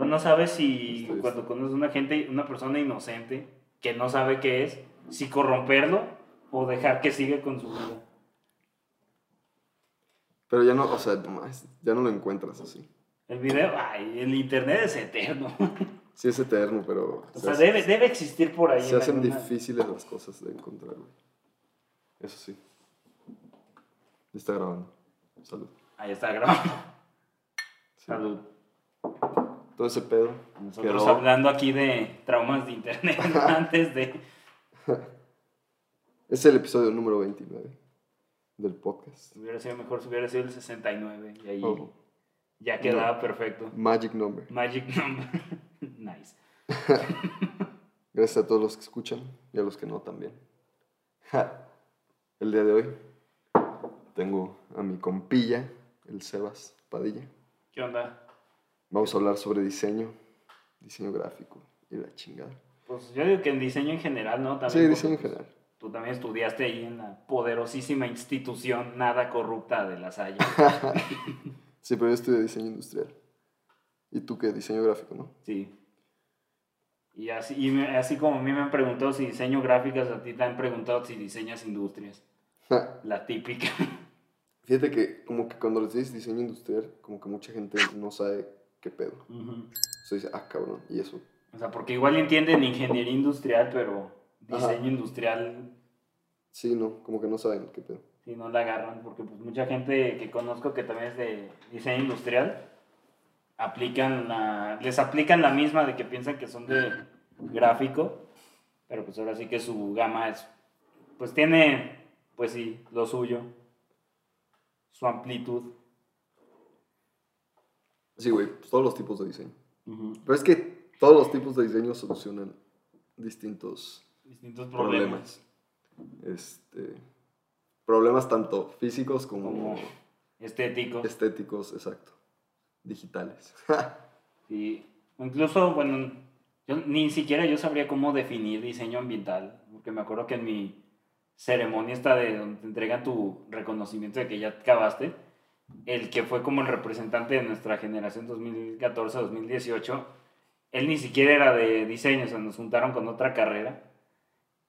No, no sabes si Estoy- cuando conoces una gente, una persona inocente que no sabe qué es, si corromperlo o dejar que siga con su vida. Pero ya no, o sea, ya no lo encuentras así. El video, ay, el internet es eterno. Sí es eterno, pero O se sea, hace- debe, debe existir por ahí. se en hacen alguna- difíciles las cosas de encontrar, güey. Eso sí. Está grabando. Salud. Ahí está grabando. Sí. Salud. Todo ese pedo Nosotros quedó- hablando aquí de traumas de internet antes de... Es el episodio número 29 del podcast. Hubiera sido mejor si hubiera sido el 69 y ahí Oh, ya quedaba perfecto. magic number. Magic number. nice. Gracias a todos los que escuchan y a los que no también. El día de hoy tengo a mi compilla, el Sebas Padilla. ¿Qué onda? Vamos a hablar sobre diseño, diseño gráfico y la chingada. Pues yo digo que en diseño en general, ¿no? También Sí, diseño en pues, general. Tú también estudiaste ahí en la poderosísima institución nada corrupta de la Salle. Sí, pero yo estudié diseño industrial. ¿Y tú qué? Diseño gráfico, ¿no? Sí. Y así, y me- así como a mí me han preguntado si diseño gráficas, a ti te han preguntado si diseñas industrias. La típica. Fíjate que como que cuando les dices diseño industrial, como que mucha gente no sabe qué pedo. Ujú. O sea, dice, ah, cabrón, ¿y eso? O sea, porque igual entienden ingeniería industrial, pero diseño Ajá. industrial Sí, no, como que no saben qué pedo. si no la agarran, porque pues mucha gente que conozco que también es de diseño industrial, aplican la, les aplican la misma de que piensan que son de gráfico, pero pues ahora sí que su gama es, pues tiene, pues sí, lo suyo, su amplitud. Sí, güey, pues todos los tipos de diseño. Pero es que todos los tipos de diseño solucionan distintos Distintos problemas. problemas. Este, problemas tanto físicos como, Como estéticos. estéticos, exacto. Digitales. Sí. Incluso, bueno, yo ni siquiera yo sabría cómo definir diseño ambiental, porque me acuerdo que en mi ceremonia esta de donde te entregan tu reconocimiento de que ya acabaste, el que fue como el representante de nuestra generación 2014-2018, él ni siquiera era de diseño, o sea, nos juntaron con otra carrera.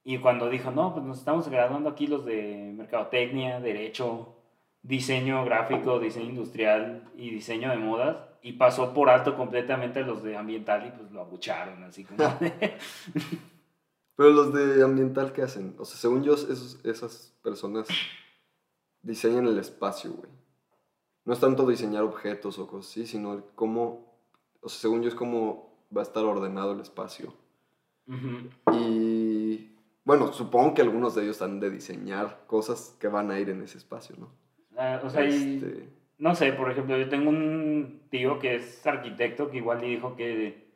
Y cuando dijo, no, pues nos estamos graduando aquí los de mercadotecnia, derecho, diseño gráfico, diseño industrial y diseño de modas, y pasó por alto completamente a los de ambiental y pues lo abucharon, así como... de- Pero los de ambiental, ¿qué hacen? O sea, según yo, esos- esas personas diseñan el espacio, güey. No es tanto diseñar objetos o cosas así, sino el cómo, o sea, según yo es cómo va a estar ordenado el espacio. Y bueno, supongo que algunos de ellos han de diseñar cosas que van a ir en ese espacio, ¿no? Ah, o sea, y- Este, no sé, por ejemplo, yo tengo un tío que es arquitecto que igual le dijo que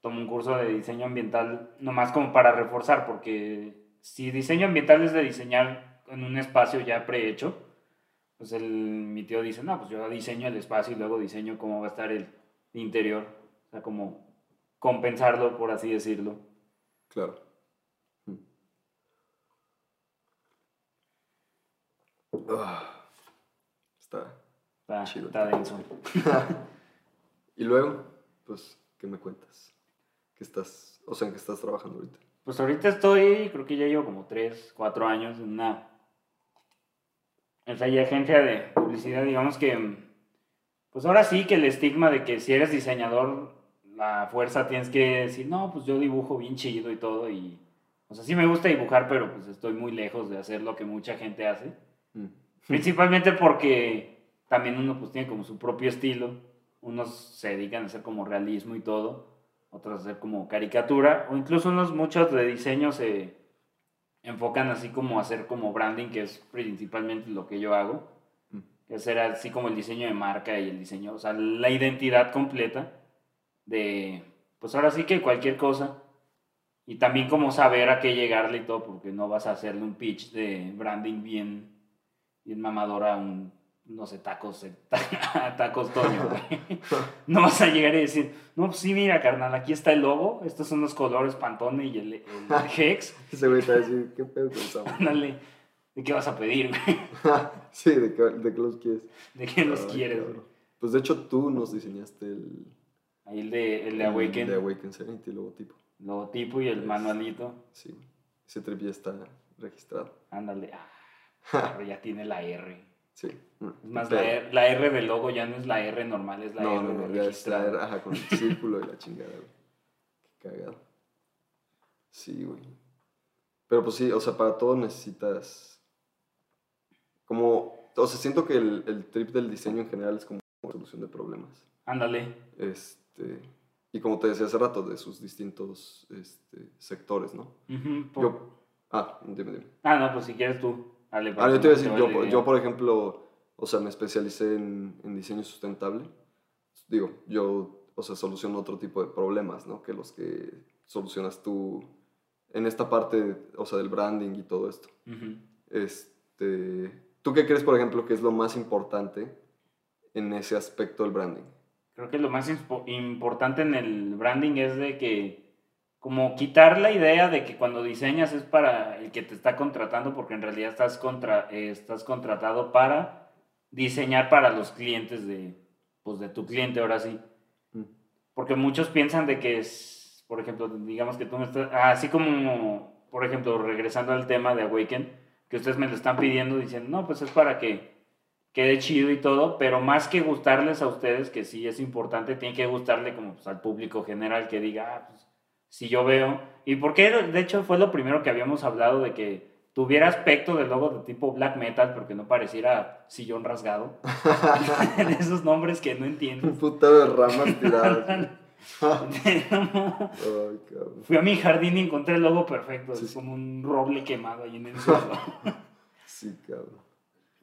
tomó un curso de diseño ambiental nomás como para reforzar, porque si diseño ambiental es de diseñar en un espacio ya prehecho, pues el, mi tío dice, no, pues yo diseño el espacio y luego diseño cómo va a estar el interior, o sea, como compensarlo, por así decirlo. claro. Mm. Ah, está. Está, Chido. está denso. Y luego, pues, ¿qué me cuentas? ¿Qué estás, o sea, en qué estás trabajando ahorita? Pues ahorita estoy, creo que ya llevo como 3, 4 años en una en esa agencia de publicidad, digamos que, pues ahora sí que el estigma de que si eres diseñador, la fuerza tienes que decir, no, pues yo dibujo bien chido y todo, y, o sea, sí me gusta dibujar, pero pues estoy muy lejos de hacer lo que mucha gente hace. Mm. Principalmente porque también uno pues tiene como su propio estilo. Unos se dedican a hacer como realismo y todo. Otros a hacer como caricatura. O incluso unos muchos de diseño se enfocan así como a hacer como branding, que es principalmente lo que yo hago. Mm. Que es así como el diseño de marca y el diseño, o sea, la identidad completa de, pues ahora sí que cualquier cosa. Y también como saber a qué llegarle y todo, porque no vas a hacerle un pitch de branding bien bien mamadora a un, no sé, tacos, tacos Toño, güey. No vas a llegar y decir, no, pues sí, mira, carnal, aquí está el logo, estos son los colores Pantone y el, el Hex, Ese güey te va a decir, ¿qué pedo con esa madre?" ándale, ¿de qué vas a pedir, güey? sí, ¿de qué, de qué los quieres? ¿De qué los Ay, quieres, güey? Pues de hecho tú nos diseñaste el, Ahí el de, el de El Awaken, De Awaken Serenity, el logotipo. logotipo y el Es- manualito. Sí. Ese trip ya está registrado. Ándale. Ah, pero ya tiene la R. Sí. mm, más, pero- la R, la R del logo ya no es la R normal, es la No, R no, no, ya es ajá, con el círculo y la chingada, güey. Qué cagado. Sí, güey. Pero pues sí, o sea, para todo necesitas. Como. O sea, siento que el, el trip del diseño en general es como solución de problemas. Ándale. Este. Y como te decía hace rato, de sus distintos este, sectores, ¿no? Ujú, por- Yo. Ah, dime, dime. Ah, no, pues si quieres tú. Dale, Ah, yo te iba a decir, yo, yo por ejemplo, o sea, me especialicé en, en diseño sustentable. Digo, yo, o sea, soluciono otro tipo de problemas, ¿no? Que los que solucionas tú en esta parte, o sea, del branding y todo esto. Ujú. Este, ¿Tú qué crees, por ejemplo, que es lo más importante en ese aspecto del branding? Creo que lo más importante en el branding es de que, como quitar la idea de que cuando diseñas es para el que te está contratando, porque en realidad estás, contra, eh, estás contratado para diseñar para los clientes de, pues, de tu cliente, ahora sí. Mm. Porque muchos piensan de que es, por ejemplo, digamos que tú me estás, ah, así como, por ejemplo, regresando al tema de Awaken, que ustedes me lo están pidiendo diciendo, no, pues es para que quede chido y todo, pero más que gustarles a ustedes, que sí es importante, tiene que gustarle como pues, al público general que diga, ah, pues si yo veo, y porque de hecho fue lo primero que habíamos hablado de que tuviera aspecto de logo de tipo black metal, porque no pareciera sillón rasgado, de esos nombres que no Un entiendo. putado de ramas tiradas. güey. Ay, cabrón. Fui a mi jardín y encontré el logo perfecto, Sí, es como un roble quemado ahí en el suelo. Sí, cabrón.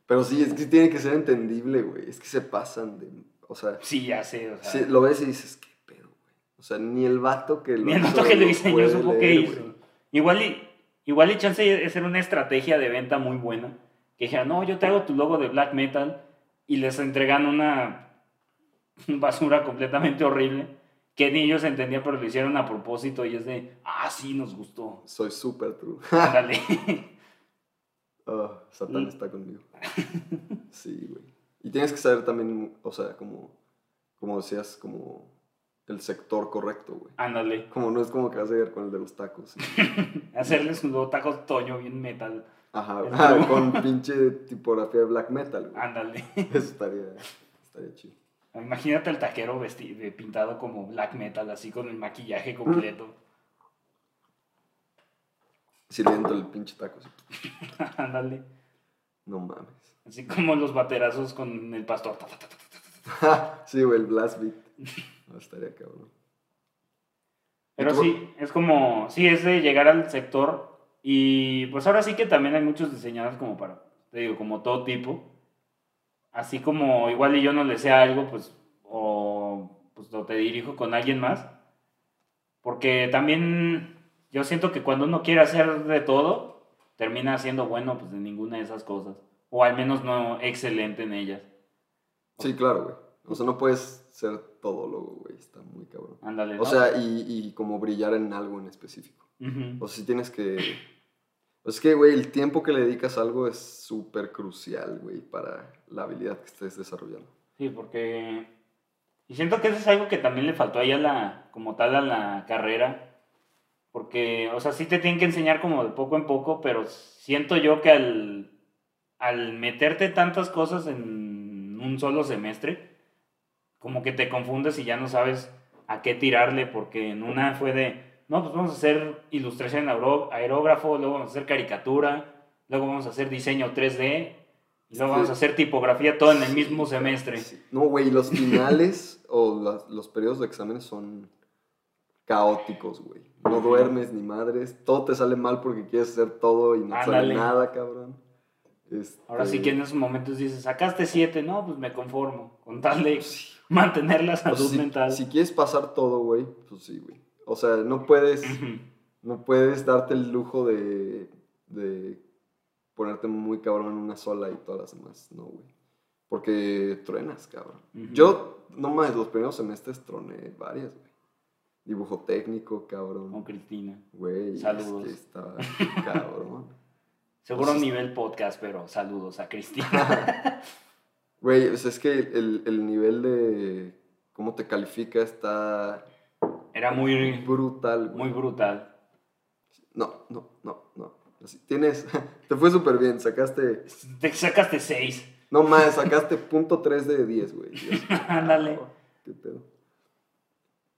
Pero sí, es que tiene que ser entendible, güey. Es que se pasan de... O sea, Sí, ya sé, o sea, sí, lo ves y dices. O sea, ni el vato que lo ni el vato que lo diseñó supo qué hizo. güey. Igual y, igual y chance es ser una estrategia de venta muy buena. Que dijera, no, yo te hago tu logo de black metal y les entregan una basura completamente horrible que ni ellos entendían, pero lo hicieron a propósito y es de, ah, sí, nos gustó. Soy súper true. Ándale. Ah, Satán está conmigo. Sí, güey. Y tienes que saber también, o sea, como, como decías, como el sector correcto, güey. Ándale. Como no es como que vas a llegar con el de los tacos. sí. Hacerles un logo tacos toño bien metal. Ajá, true. con pinche tipografía de black metal, güey. Ándale. Eso estaría, estaría chido. Imagínate al taquero vestido, pintado como black metal, así con el maquillaje completo. Sirviendo el pinche taco. Ándale. No mames. Así como los baterazos con el pastor. Sí, güey, el blast beat. No, estaría cabrón. Pero sí, es como, sí, es de llegar al sector y pues ahora sí que también hay muchos diseñadores como para, te digo, como todo tipo. Así como igual y yo no le sé algo, pues, o pues lo te dirijo con alguien más. Porque también yo siento que cuando uno quiere hacer de todo, termina siendo bueno pues de ninguna de esas cosas. O al menos no excelente en ellas. Sí, claro, güey. O sea, no puedes ser todólogo, güey. Está muy cabrón. Ándale. ¿no? O sea, y, y como brillar en algo en específico. O sea, sí tienes que... Pues es que, güey, el tiempo que le dedicas a algo es súper crucial, güey, para la habilidad que estés desarrollando. Sí, porque... Y siento que eso es algo que también le faltó ahí a la, como tal a la carrera. Porque, o sea, sí te tienen que enseñar como de poco en poco, pero siento yo que al, al meterte tantas cosas en un solo semestre, como que te confundes y ya no sabes a qué tirarle, porque en una fue de, no, pues vamos a hacer ilustración aerógrafo, luego vamos a hacer caricatura, luego vamos a hacer diseño 3D, y luego vamos a hacer tipografía todo en el mismo semestre. Sí. No, güey, los finales o los periodos de exámenes son caóticos, güey. No duermes ni madres, todo te sale mal porque quieres hacer todo y no te sale nada, cabrón. Este, Ahora sí que en esos momentos dices, sacaste siete, no, pues me conformo, con tal de sí. mantener la salud si, mental. si quieres pasar todo, güey, pues sí, güey. O sea, no puedes, no puedes darte el lujo de, de ponerte muy cabrón en una sola y todas las demás, no, güey. Porque truenas, cabrón. Yo, no más, los primeros semestres troné varias, güey. Dibujo técnico, Con cabrón. Cristina. Güey, es Saludos. que estaba cabrón. Seguro Pues- nivel podcast, pero saludos a Cristina. Güey, o sea, es que el, el nivel de cómo te califica está Era muy, brutal, güey. muy brutal. No, no, no, no. Así, tienes, te fue súper bien, sacaste, Te sacaste 6. no más, sacaste punto 3 de 10, güey. Ándale. Qué pedo.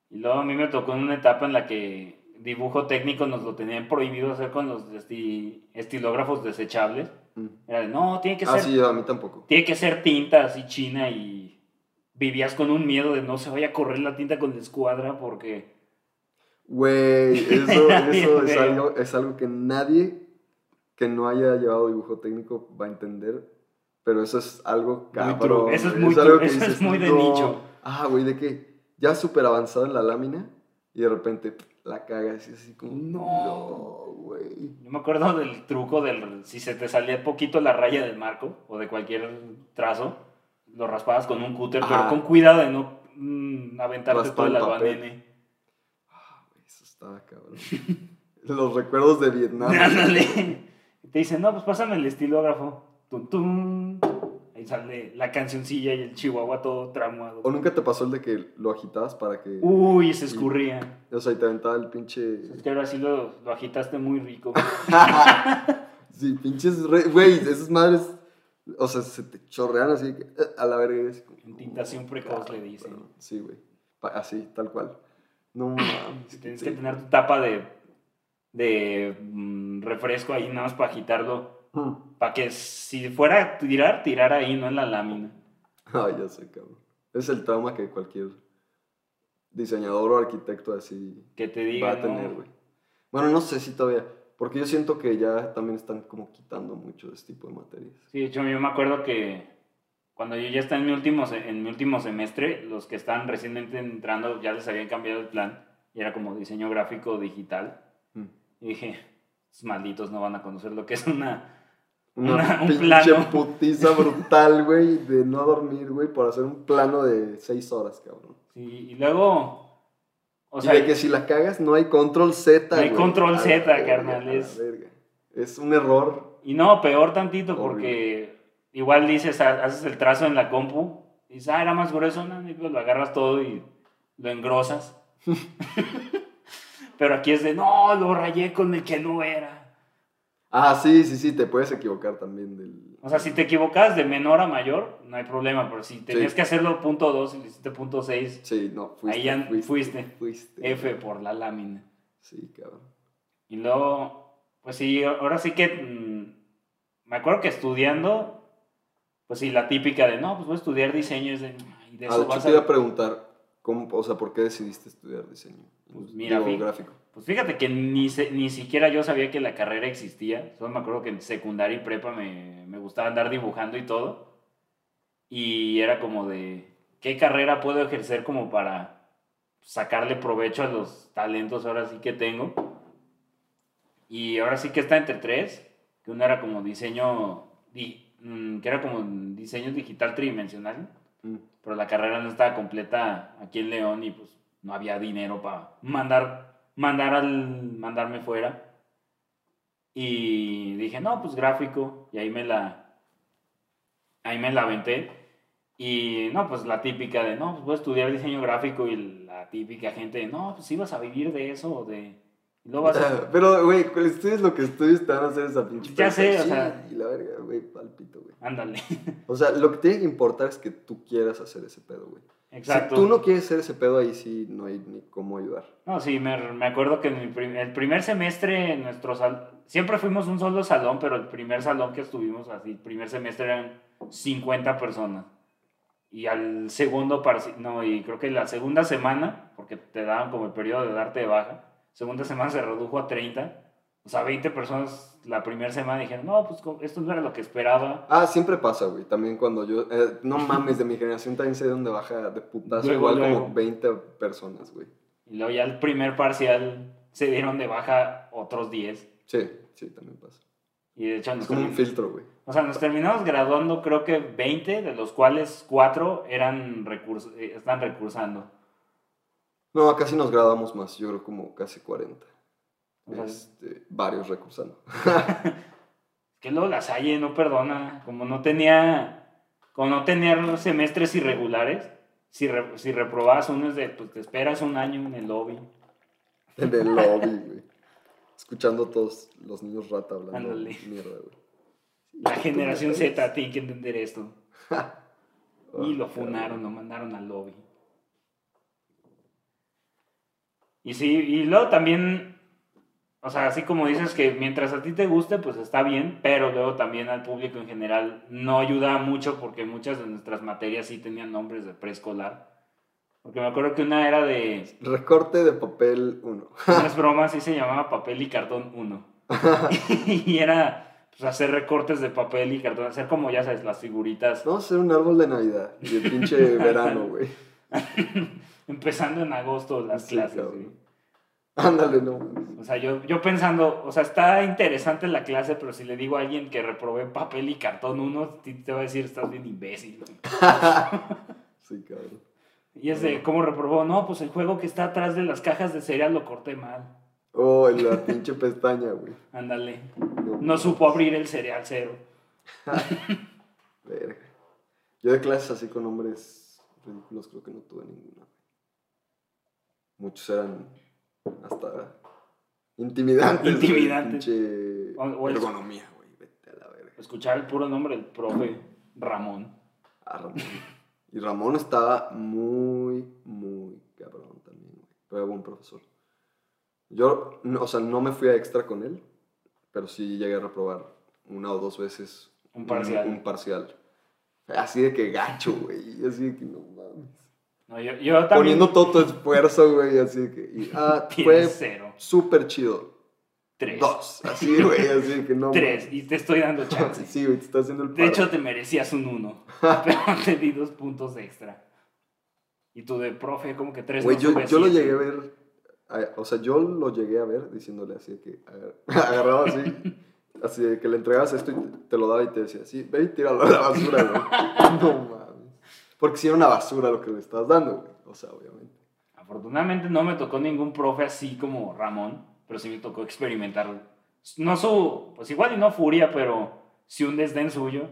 Y luego a mí me tocó en una etapa en la que dibujo técnico nos lo tenían prohibido hacer con los esti- estilógrafos desechables. Era de, no, tiene que Ah, ser, sí, a mí tampoco. tiene que ser tinta así china y vivías con un miedo de no se vaya a correr la tinta con la escuadra porque Güey, eso, eso es, algo, es algo que nadie que no haya llevado dibujo técnico va a entender. Pero eso es algo Muy cabrón. Eso es muy algo true. Eso es muy de "No". nicho. Ah, güey, de que ya súper avanzado en la lámina y de repente la cagas y así como, No. güey. yo me acuerdo del truco del si se te salía poquito la raya del marco o de cualquier trazo, lo raspabas con un cúter, pero Ajá. con cuidado de no mm, aventarte Raspar todo el albanene. Ah, eso estaba cabrón. Los recuerdos de Vietnam. Ándale. Te dicen, no, pues pásame el estilógrafo. Tum, tum. Ahí sale la cancioncilla y el chihuahua todo tramado. ¿O nunca te pasó el de que lo agitabas para que... Uy, se escurría. O sea, y te aventaba el pinche... Es que ahora sí lo, lo agitaste muy rico. Sí, pinches... re- Güey, esas madres... O sea, se te chorrean así a la verga. y tintación precoz le dicen. Sí, güey. Así, tal cual. No mames. Tienes que tener tu tapa de, de mm, refresco ahí nada más para agitarlo. Mm. Para que si fuera a tirar, tirar ahí, no en la lámina. Ay, ya sé, cabrón. Es el trauma que cualquier diseñador o arquitecto así Que te va digan, a tener, ¿no? güey. Bueno, no sé si todavía. Porque yo siento que ya también están como quitando mucho de este tipo de materias. Sí, de hecho, yo me acuerdo que cuando yo ya estaba en mi último, en mi último semestre, los que estaban recientemente entrando ya les habían cambiado el plan y era como diseño gráfico digital. Mm. Y dije, malditos no van a conocer lo que es una... Una Una- un pinche plano. putiza brutal, güey, de no dormir, güey, por hacer un plano de seis horas, cabrón. Sí, y luego... O sea, de que si la cagas no hay control Z, No hay control Z, carnal, es- verga. Es un error. Y no, peor tantito, Horrible. porque igual dices, ha- haces el trazo en la compu, y dices, ah, era más grueso, no, y pues lo agarras todo y lo engrosas. Pero aquí es de, no, lo rayé con el que no era. Ah, sí, sí, sí, te puedes equivocar también del... O sea, si te equivocas de menor a mayor, no hay problema, pero si tenías Sí. que hacerlo punto 2 y lo hiciste punto 6, Sí, no, fuiste. Ahí ya fuiste. Fuiste. F por la lámina. Sí, cabrón. Y luego, pues sí, ahora sí que mm, me acuerdo que estudiando, pues sí, la típica de, no, pues voy a estudiar diseño, es de, "Ay, de eso vas te iba a preguntar, ¿cómo, o sea, ¿por qué decidiste estudiar diseño? Pues mira, Digo, fi- gráfico. Pues fíjate que ni, se- ni siquiera yo sabía que la carrera existía. Solo me acuerdo que en secundaria y prepa me, me gustaba andar dibujando y todo. Y era como de, ¿qué carrera puedo ejercer como para sacarle provecho a los talentos ahora sí que tengo? Y ahora sí que está entre tres, que uno era como diseño, di- mm, que era como diseño digital tridimensional Mm. pero la carrera no estaba completa aquí en León y pues no había dinero para mandar, mandar al, mandarme fuera. Y dije, no, pues gráfico, y ahí me la, ahí me la aventé. Y no, pues la típica de, no, pues voy a estudiar diseño gráfico y la típica gente de, no, pues ibas a vivir de eso de... luego vas a- Pero, güey, estudies lo que estudies te van a hacer esa pinche Ya sé, o sea. Y la verga, güey, palpito, güey. Ándale. O sea, lo que tiene que importar es que tú quieras hacer ese pedo, güey. Exacto. Si tú no quieres hacer ese pedo, ahí sí no hay ni cómo ayudar. No, sí, me, me acuerdo que en el, prim- el primer semestre en nuestro salón, siempre fuimos un solo salón, pero el primer salón que estuvimos así, el primer semestre eran 50 personas. Y al segundo, no, y creo que la segunda semana, porque te daban como el periodo de darte de baja, segunda semana se redujo a 30. O sea, 20 personas la primera semana dijeron, no, pues esto no era lo que esperaba. Ah, siempre pasa, güey. También cuando yo. eh, no mames, de mi generación también sé dónde baja de putazo. Luego, igual luego. como 20 personas, güey. Y luego ya el primer parcial se dieron de baja otros 10. Sí, sí, también pasa. Y de hecho Es nos como un filtro, güey. O sea, nos terminamos graduando creo que 20, de los cuales 4 eran recurs eh, están recursando. No, acá sí nos graduamos más. Yo creo como casi 40. O sea, Este, varios recursando. que luego la Salle no perdona, como no tenía, como no tenía semestres irregulares, si, re- si reprobabas uno es de, pues te esperas un año en el lobby. En el lobby, güey. Escuchando a todos los niños rata hablando Ándale. mierda, güey. La generación Z tiene que entender esto. Y Ah, lo funaron, lo mandaron al lobby. Y sí, y luego también, o sea, así como dices que mientras a ti te guste, pues está bien, pero luego también al público en general no ayuda mucho porque muchas de nuestras materias sí tenían nombres de preescolar. Porque me acuerdo que una era de, Recorte de papel 1. no es broma, sí se llamaba papel y cartón 1. y era pues, hacer recortes de papel y cartón, hacer como ya sabes, las figuritas. A hacer un árbol de Navidad y el pinche verano, güey. Empezando en agosto las Sí, clases. cabrón. güey. Ándale, no. O sea, yo, yo pensando, o sea, está interesante la clase, pero si le digo a alguien que reprobé papel y cartón uno, te, va a decir, estás bien imbécil. güey". Sí, cabrón. Y es de, ¿cómo reprobó? No, pues el juego que está atrás de las cajas de cereal lo corté mal. Oh, en la pinche pestaña, güey. Ándale. No, No supo abrir el cereal cero. Verga. Yo de clases así con hombres ridículos creo que no tuve ninguna. Muchos eran hasta intimidantes. Intimidantes. Pinche O- o el- ergonomía, güey. Vete a la verga. Escuchar el puro nombre del profe Ramón. Ah, Ramón. Y Ramón estaba muy, muy cabrón también, güey. Pero era buen profesor. Yo, no- o sea, no me fui a extra con él, pero sí llegué a reprobar una o dos veces Un parcial. Un, parcial. Así de que gacho, güey. Así de que no mames. No, yo, yo también. Poniendo todo tu esfuerzo, güey. Así de que. y, ah, fue cero. súper chido. Tres. Dos. Así, güey. Así de que no. Tres. Y te estoy dando chance. Sí, güey, te está haciendo el De paro. hecho, te merecías un uno. pero te di dos puntos extra. Y tú de profe, como que tres. Güey, no yo, yo lo siete". llegué a ver. a- O sea, yo lo llegué a ver diciéndole así de que. agar- Agarraba así. Así de que le entregabas esto y te, te lo daba y te decía, sí, ve y tíralo a la basura, güey. No mames. Porque si era una basura lo que le estabas dando, güey. O sea, obviamente. Afortunadamente no me tocó ningún profe así como Ramón, pero sí me tocó experimentarlo. No su, pues igual y no furia, pero sí un desdén suyo,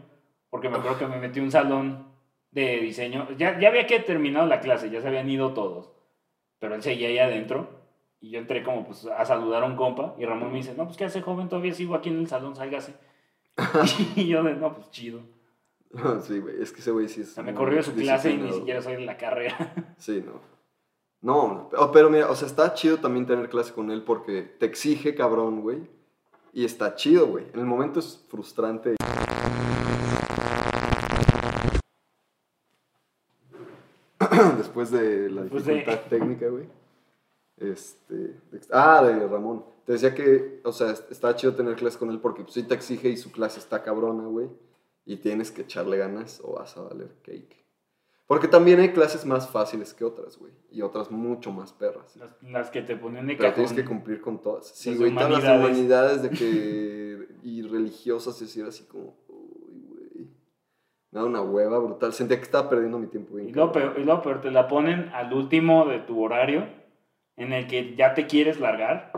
porque me acuerdo que me metí un salón de diseño. Ya, ya había que terminado la clase, ya se habían ido todos, pero él seguía ahí adentro. Y yo entré como pues a saludar a un compa y Ramón me dice, no, pues ¿qué hace joven? Todavía sigo aquí en el salón, sálgase. y yo de, no, pues chido. Sí, güey. Es que ese güey sí es. O sea, me corrió de su clase y ni siquiera soy de la carrera. Sí, no. No, no, pero- mira, o sea, está chido también tener clase con él porque te exige, cabrón, güey. Y está chido, güey. En el momento es frustrante. Después de la Después de- dificultad técnica, güey. Este. ah, de Ramón. Te decía que, o sea, está chido tener clase con él porque pues, sí te exige y su clase está cabrona, güey. Y tienes que echarle ganas o vas a valer cake. Porque también hay clases más fáciles que otras, güey. Y otras mucho más perras. Las, las que te ponen de Pero tienes cajón. que cumplir con todas. Sí, güey, todas las humanidades. de que... y religiosas y así así como... Uy, güey. Me da una hueva brutal. Sentía que estaba perdiendo mi tiempo bien. Y cabrón. peor, y peor, te la ponen al último de tu horario, en el que ya te quieres largar,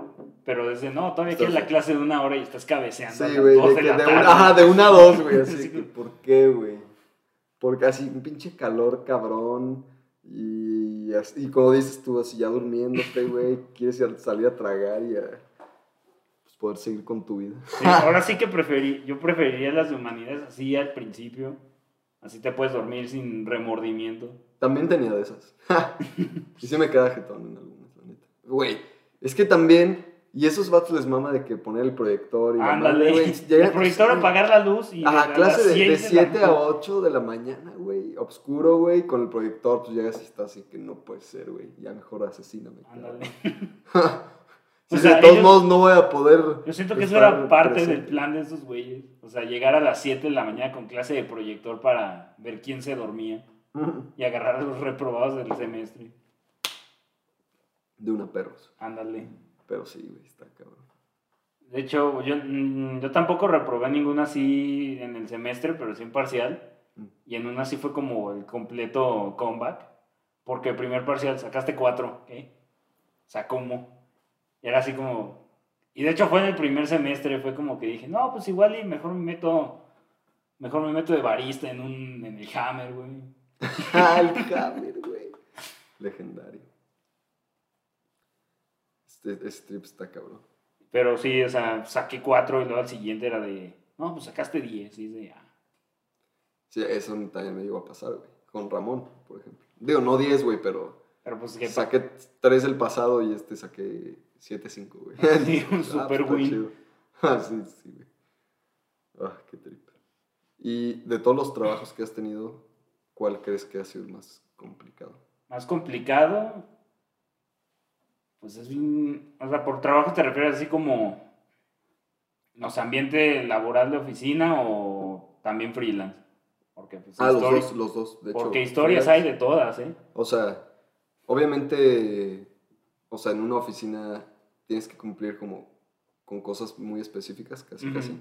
pero desde no, todavía queda la clase de una hora y estás cabeceando. Sí, güey, de, una, ajá, de una a dos, güey. Así Sí, que. ¿por qué, güey? Porque así, un pinche calor cabrón. Y, así- y como dices tú, así ya durmiéndote, güey. Quieres ir salir a tragar y a pues, poder seguir con tu vida. Sí, ahora sí que preferí, yo preferiría las de humanidades así al principio, así te puedes dormir sin remordimiento. También tenía de esas. y sí me queda jetón en algunas, la neta. Güey, es que también. Y esos vatos les mama de que poner el proyector y Ándale, güey, el proyector apagar la luz y Ajá, clase las de, de seis la 7 a noche. 8 de la mañana, güey. Oscuro, güey. Con el proyector, pues llegas y estás así que no puede ser, güey. Ya mejor asesíname. Ándale. Sí, O sea, de todos ellos- modos no voy a poder. Yo siento que eso era parte del plan de esos güeyes. O sea, llegar a las 7 de la mañana con clase de proyector para ver quién se dormía y agarrar a los reprobados del semestre. De una perros. Ándale. Pero sí, güey, está cabrón. De hecho, yo, mm, yo tampoco reprobé ninguna así en el semestre, pero sí en parcial. Mm. Y en una sí fue como el completo comeback. Porque el primer parcial sacaste cuatro, ¿qué? O sea, ¿cómo? Y era así como... Y de hecho fue en el primer semestre, fue como que dije, no, pues igual y mejor me meto... Mejor me meto de barista en un... en el Hammer, güey. El Hammer, güey. Legendario. Este, este strip está cabrón. Pero sí, o sea, saqué cuatro y luego al siguiente era de, no, pues sacaste diez. Y es de, ah. Sí, eso también me iba a pasar, güey. Con Ramón, por ejemplo. Digo, no 10, güey, pero Pero pues que saqué 3 el pasado y este saqué 7-5, güey. Sí, un Ah, super pues, está win. chido. Ah, sí, sí, güey. Ah, qué trip. Y de todos los trabajos que has tenido, ¿cuál crees que ha sido el más complicado? más complicado, pues es bien, o sea, por trabajo te refieres así como, no sé, ambiente laboral de oficina o también freelance. Porque, pues, Ah, los dos, los dos, de hecho. porque historias hay freelance. de todas, ¿eh? O sea, obviamente, o sea, en una oficina tienes que cumplir como con cosas muy específicas, casi casi.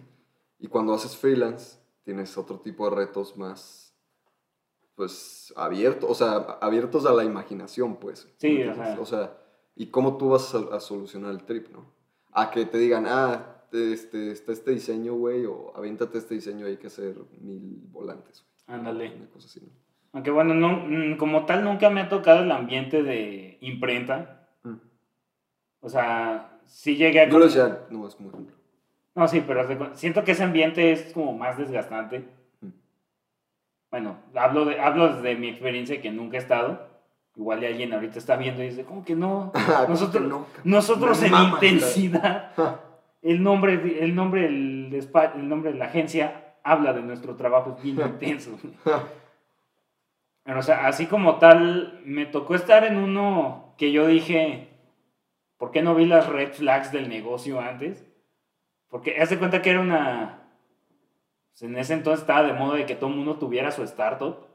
Y cuando haces freelance, tienes otro tipo de retos más, pues, abiertos, o sea, abiertos a la imaginación, pues. Sí, ¿me o sea. O sea, ¿y cómo tú vas a, a solucionar el trip, no? A que te digan, ah, este, está este diseño, güey, o aviéntate este diseño, hay que hacer mil volantes. Ándale. Una cosa así, ¿no? Aunque bueno, no, mm, como tal nunca me ha tocado el ambiente de imprenta. Mm. O sea, sí llegué a... Yo lo decía, no, es como ejemplo. No, sí, pero siento que ese ambiente es como más desgastante. Mm. Bueno, hablo, de, hablo desde mi experiencia que nunca he estado. Igual y alguien ahorita está viendo y dice, ¿cómo que no? Nosotros, no, nosotros en mama intensidad. El nombre, de- el, nombre despa- el nombre de la agencia habla de nuestro trabajo bien intenso. Pero, o sea, así como tal, me tocó estar en uno que yo dije, ¿por qué no vi las red flags del negocio antes? Porque haz de cuenta que era una... pues, en ese entonces estaba de moda de que todo el mundo tuviera su startup.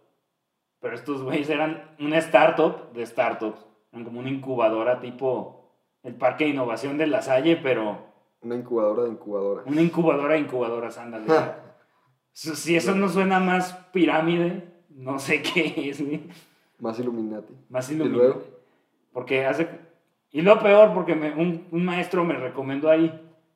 Pero estos güeyes eran una startup de startups. Eran como una incubadora tipo el parque de innovación de La Salle, pero Una incubadora de incubadora. una incubadora de incubadoras, ándale. Si eso no suena más pirámide, no sé qué es, güey. Más Illuminati. Más Y iluminante. luego, Porque hace... Y lo peor, porque me- un, un maestro me recomendó ahí.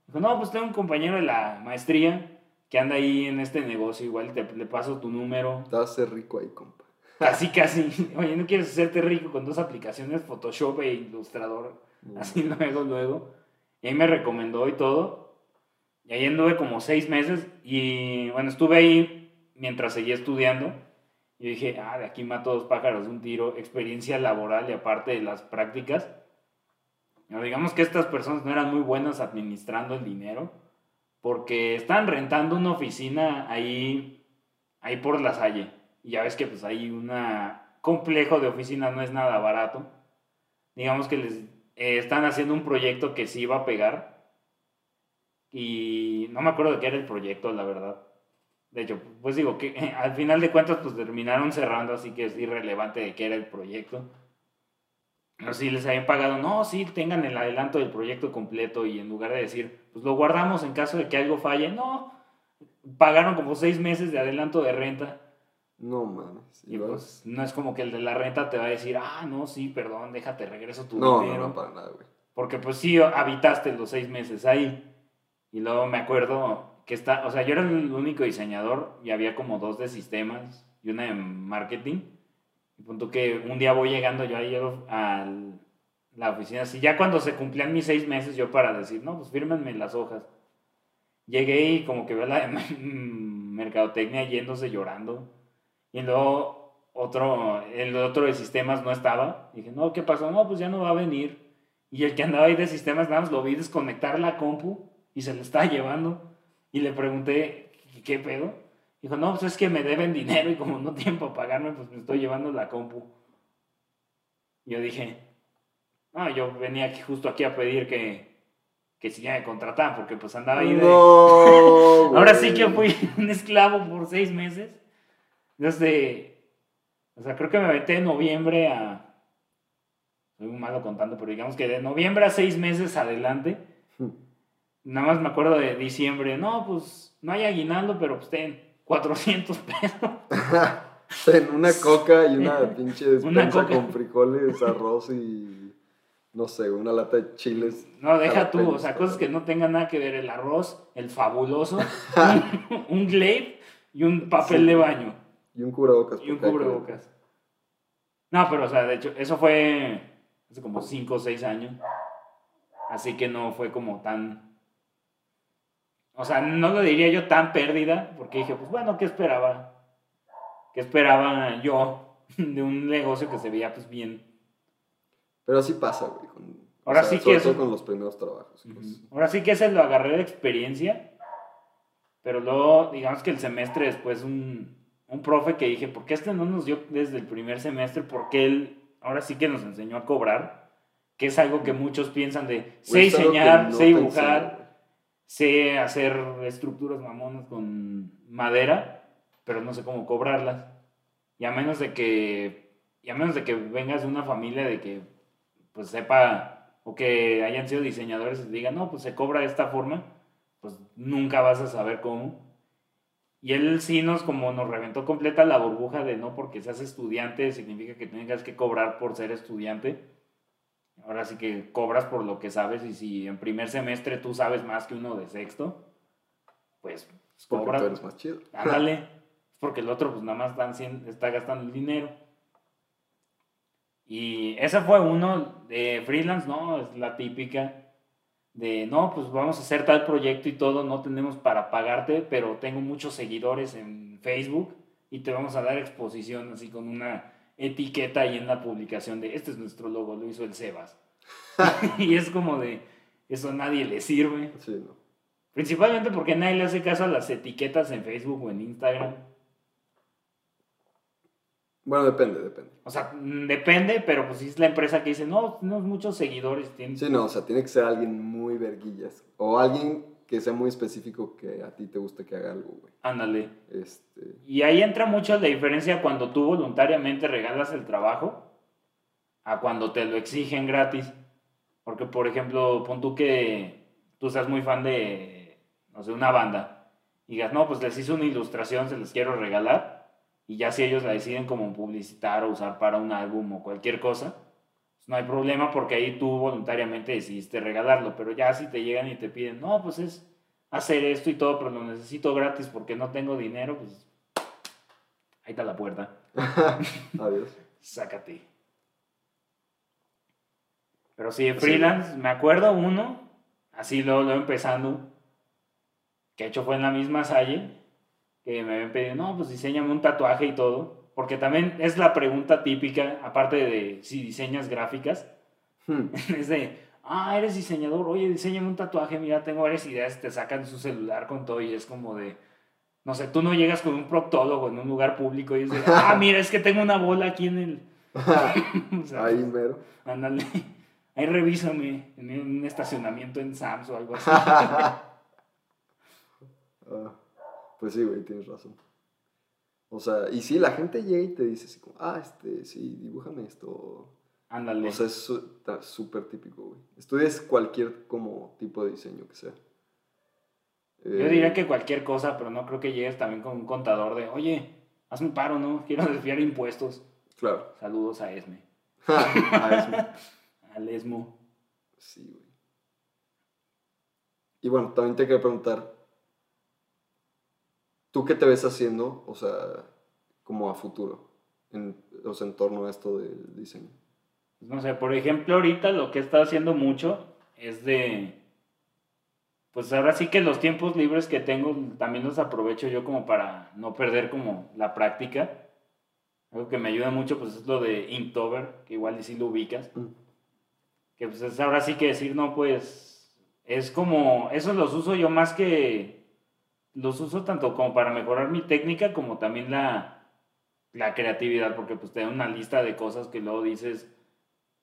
Dijo, no, pues tengo un compañero de la maestría que anda ahí en este negocio, igual te, le paso tu número. te vas a ser rico ahí, compa. Casi, casi. Oye, ¿no quieres hacerte rico con dos aplicaciones, Photoshop e Illustrator? Así luego, luego. Y ahí me recomendó y todo. Y ahí anduve como seis meses. Y bueno, estuve ahí mientras seguía estudiando. Y dije, ah, de aquí mato dos pájaros de un tiro. Experiencia laboral y aparte de las prácticas. Pero digamos que estas personas no eran muy buenas administrando el dinero. Porque estaban rentando una oficina ahí, ahí por la Salle. Y ya ves que pues hay un complejo de oficinas, no es nada barato. Digamos que les eh, están haciendo un proyecto que sí iba a pegar. Y no me acuerdo de qué era el proyecto, la verdad. De hecho, pues digo que al final de cuentas pues terminaron cerrando, así que es irrelevante de qué era el proyecto. Pero sí les habían pagado, no, sí, tengan el adelanto del proyecto completo y en lugar de decir, pues lo guardamos en caso de que algo falle, no, pagaron como seis meses de adelanto de renta. No mames. Y luego? pues no es como que el de la renta te va a decir, ah, no, sí, perdón, déjate, regreso tu no, no, dinero. no, para nada, güey. Porque pues sí, habitaste los seis meses ahí. Y luego me acuerdo que está, o sea, yo era el único diseñador y había como dos de sistemas y una de marketing. Y punto que un día voy llegando yo ahí a la oficina, así ya cuando se cumplían mis seis meses yo para decir, no, pues fírmenme las hojas. Llegué y como que veo la de mercadotecnia yéndose llorando. Y luego otro, el otro de sistemas no estaba. dije, no, ¿qué pasó? No, pues ya no va a venir. Y el que andaba ahí de sistemas, nada más lo vi desconectar la compu y se le estaba llevando. Y le pregunté, ¿qué, pedo? Dijo, no, pues es que me deben dinero y como no tiempo para pagarme, pues me estoy llevando la compu. Yo dije, no, yo venía aquí, justo aquí a pedir que, que si ya me contrataban, porque pues andaba ahí de... No, Ahora sí que fui un esclavo por seis meses. Desde. O sea, creo que me aventé de noviembre a. Soy muy malo contando, pero digamos que de noviembre a seis meses adelante. Nada más me acuerdo de diciembre. No, pues no hay aguinaldo, pero pues ten 400 pesos. En una coca y una pinche despensa con frijoles, arroz y. No sé, una lata de chiles. No, deja tú, o sea, cosas que no tengan nada que ver. El arroz, el fabuloso, un, un glaive y un papel Sí. de baño. Y un cubrebocas. Y un hay cubrebocas. No, pero o sea, de hecho, eso fue hace como 5 o 6 años. Así que no fue como tan... O sea, no lo diría yo tan pérdida, porque dije, pues bueno, ¿qué esperaba? ¿Qué esperaba yo de un negocio que se veía pues bien? Pero así pasa, güey. con- o Ahora sea, sí que eso- con los primeros trabajos. pues. Ahora sí que ese lo agarré de experiencia, pero luego, digamos que el semestre después, un, un profe que dije, ¿por qué este no nos dio desde el primer semestre? Porque él ahora sí que nos enseñó a cobrar, que es algo que muchos piensan de, sé diseñar, no sé dibujar, sé hacer estructuras mamonas con madera, pero no sé cómo cobrarlas. Y a menos de que, y a menos de que vengas de una familia de que pues sepa o que hayan sido diseñadores y digan, no, pues se cobra de esta forma, pues nunca vas a saber cómo. Y él sí nos como nos reventó completa la burbuja de no porque seas estudiante significa que tengas que cobrar por ser estudiante. Ahora sí que cobras por lo que sabes y si en primer semestre tú sabes más que uno de sexto, pues Es porque cobra. tú eres más chido. Ándale. Porque el otro pues nada más están está gastando el dinero. Y ese fue uno de freelance, ¿no? Es la típica de, no, pues vamos a hacer tal proyecto y todo, no tenemos para pagarte, pero tengo muchos seguidores en Facebook y te vamos a dar exposición así con una etiqueta ahí en la publicación de, este es nuestro logo, lo hizo el Sebas. y es como de, eso a nadie le sirve. Sí, no. Principalmente porque nadie le hace caso a las etiquetas en Facebook o en Instagram. Bueno, depende, depende. O sea, mm, depende, pero pues si es la empresa que dice, no, tenemos muchos seguidores. tienen-". Sí, no, o sea, tiene que ser alguien muy verguillas. O alguien que sea muy específico que a ti te guste que haga algo, güey. Ándale. Este, Y ahí entra mucho la diferencia cuando tú voluntariamente regalas el trabajo a cuando te lo exigen gratis. Porque, por ejemplo, pon tú que tú seas muy fan de, no sé, una banda. Y digas, no, pues les hice una ilustración, se les quiero regalar. Y ya si ellos la deciden como publicitar o usar para un álbum o cualquier cosa, pues no hay problema porque ahí tú voluntariamente decidiste regalarlo. Pero ya si te llegan y te piden, no, pues es hacer esto y todo, pero lo necesito gratis porque no tengo dinero, pues ahí está la puerta. adiós. Sácate. Pero sí, de freelance, me acuerdo uno, así lo, lo empezando, que hecho fue en la misma Salle, que me habían pedido, no, pues diseñame un tatuaje y todo, porque también es la pregunta típica, aparte de si diseñas gráficas, Hmm. es de, ah, eres diseñador, oye, diseñame un tatuaje, mira, tengo varias ideas, te sacan su celular con todo y es como de, no sé, tú no llegas con un proctólogo en un lugar público y es de, ah, mira, es que tengo una bola aquí en el... O sea, Ahí mero. Ándale, ahí revísame en un estacionamiento en Sams o algo así. Ah, pues sí, güey, tienes razón. O sea, y sí, la gente llega y te dice así como, ah, este, sí, dibújame esto. Ándale. O sea, es súper típico, güey. Estudies cualquier como tipo de diseño que sea. Yo Eh, diría que cualquier cosa, pero no creo que llegues también con un contador de, oye, hazme un paro, ¿no? Quiero desviar impuestos. Claro. Saludos a Esme, Ah, eso. al Esmo. Sí, güey. Y bueno, también te quería preguntar, ¿tú qué te ves haciendo, o sea, como a futuro, en, o sea, en torno a esto del diseño? No sé, por ejemplo, ahorita lo que he estado haciendo mucho es de. Pues ahora sí que los tiempos libres que tengo también los aprovecho yo como para no perder como la práctica. Algo que me ayuda mucho pues es lo de Inktober, que igual y si lo ubicas. Mm. Que pues es ahora sí que decir, no, pues es como, eso los uso yo más que, los uso tanto como para mejorar mi técnica como también la, la creatividad, porque pues te da una lista de cosas que luego dices,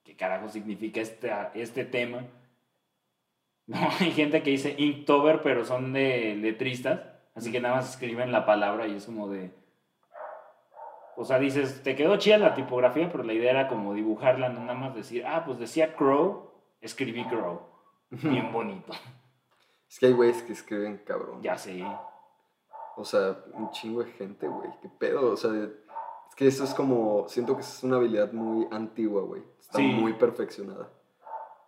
¿qué carajo significa este, este tema? No, hay gente que dice Inktober, pero son de letristas, así que nada más escriben la palabra y es como de... O sea, dices, te quedó chida la tipografía, pero la idea era como dibujarla, no nada más decir, ah, pues decía Crow, escribí Crow. Bien bonito. Es que hay güeyes que escriben cabrón. Ya sé. O sea, un chingo de gente, güey. ¿Qué pedo? O sea, es que eso es como, siento que es una habilidad muy antigua, güey. Está Sí. muy perfeccionada.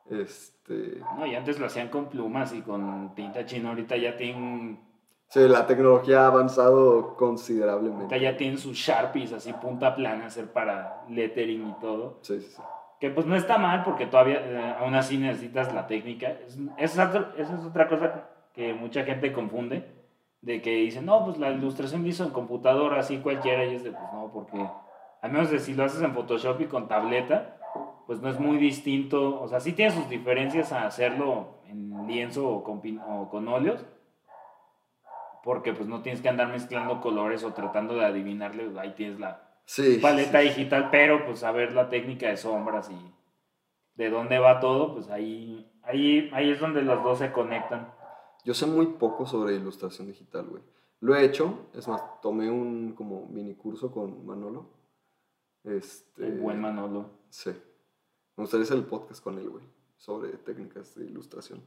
Este... No, y antes lo hacían con plumas y con tinta china, ahorita ya tienen Sí, la tecnología ha avanzado Ahorita considerablemente. ya tienen sus Sharpies así punta plana hacer para lettering y todo. Sí, sí, sí. Que pues no está mal porque todavía eh, aún así necesitas la técnica. Es, esa es otra- cosa que mucha gente confunde. De que dicen, no, pues la ilustración hizo en computadora así cualquiera. Y es de, pues no, porque al menos de si lo haces en Photoshop y con tableta, pues no es muy distinto. O sea, sí tiene sus diferencias a hacerlo en lienzo o con, o con óleos. Porque pues no tienes que andar mezclando colores o tratando de adivinarle. Ahí tienes la, Sí. paleta digital, pero pues saber la técnica de sombras y de dónde va todo, pues ahí, ahí, ahí es donde los dos se conectan. Yo sé muy poco sobre ilustración digital, güey. Lo he hecho, es más, tomé un como mini curso con Manolo. Este, El buen Manolo. Sí. Me gustaría hacer el podcast con él, güey, sobre técnicas de ilustración.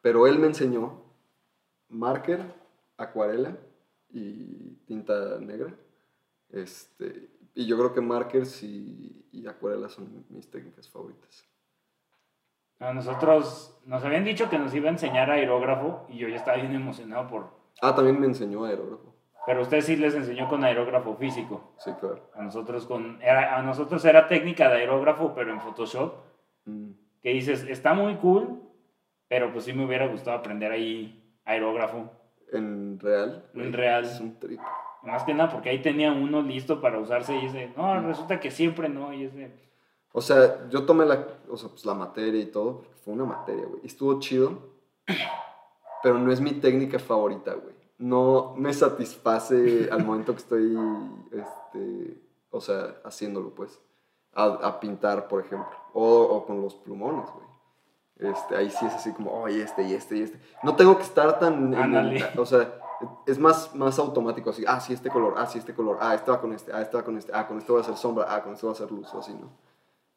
Pero él me enseñó marker, acuarela y tinta negra. Este, y yo creo que markers y, y acuarela son mis técnicas favoritas. A nosotros nos habían dicho que nos iba a enseñar aerógrafo y yo ya estaba bien emocionado por... Ah, también me enseñó aerógrafo. Pero usted sí les enseñó con aerógrafo físico. Sí, claro. A nosotros, con, era, a nosotros era técnica de aerógrafo, pero en Photoshop. Mm. Que dices, está muy cool, pero pues sí me hubiera gustado aprender ahí aerógrafo. En real. En real. Es un trip. Más que nada porque ahí tenía uno listo para usarse y ese, no, resulta que siempre no, y ese, O sea, yo tomé la, o sea, pues, la materia y todo, porque fue una materia, güey. Estuvo chido, pero no es mi técnica favorita, güey. No me satisface al momento que estoy, este, o sea, haciéndolo, pues. A, a pintar, por ejemplo. O, o con los plumones, güey. Este, ahí sí es así como, oh, y este, y este, y este. No tengo que estar tan... en o sea, es más, más automático, así, ah, sí, este color, ah, sí, este color, ah, este va con este, ah, este va con este, ah, con este voy a hacer sombra, ah, con este voy a hacer luz, o así, ¿no?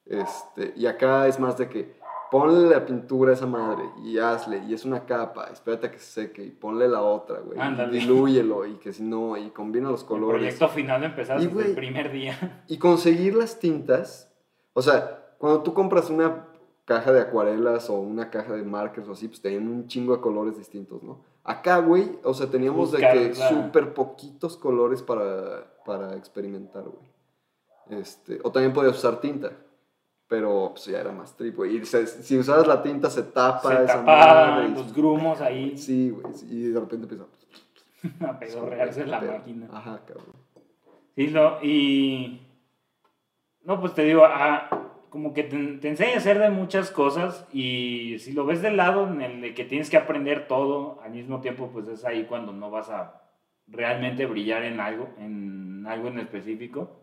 Este, y acá es más de que ponle la pintura a esa madre y hazle, y es una capa, espérate a que se seque, y ponle la otra, güey, dilúyelo, y que si no, y combina los el colores. proyecto final lo empezaste Y, desde el güey, primer día. Y conseguir las tintas, o sea, cuando tú compras una caja de acuarelas o una caja de markers o así, pues tenían un chingo de colores distintos, ¿no? Acá, güey, o sea, teníamos de que súper poquitos colores para, para experimentar, güey. Este, o también podías usar tinta, pero pues ya era más trip, güey. Y se- si usabas la tinta se tapa Se esa tapaban madre, y- los grumos ahí Sí, güey, y de repente empieza a pedorrearse la máquina. Ajá, cabrón. Sí, lo, y... No, pues te digo, ah, como que te, te enseña a hacer de muchas cosas y si lo ves del lado en el que tienes que aprender todo, al mismo tiempo pues es ahí cuando no vas a realmente brillar en algo, en algo en específico.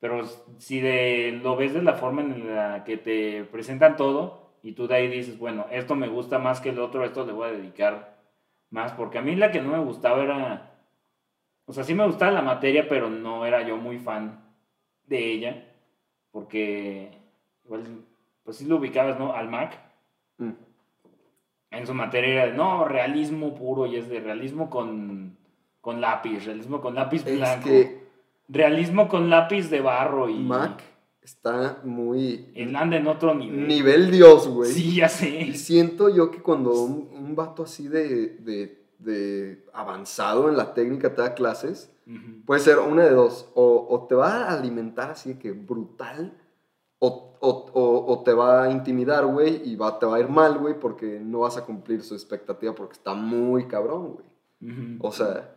Pero si de, lo ves de la forma en la que te presentan todo y tú de ahí dices, bueno, esto me gusta más que el otro, esto le voy a dedicar más, porque a mí la que no me gustaba era, o sea, sí me gustaba la materia, pero no era yo muy fan de ella, porque igual, pues sí lo ubicabas, ¿no? Al Mac, Mm. en su materia era de, no, realismo puro, y es de realismo con, con lápiz, realismo con lápiz Es blanco, que realismo con lápiz de barro y... Mac está muy... Él anda en otro nivel. Nivel Dios, güey. Sí, ya Y sé. siento yo que cuando un, un vato así de, de, de avanzado en la técnica te da clases, Puede ser una de dos. O, o te va a alimentar así de que brutal, o, o- te va a intimidar, güey, y va, te va a ir mal, güey, porque no vas a cumplir su expectativa porque está muy cabrón, güey. O sea,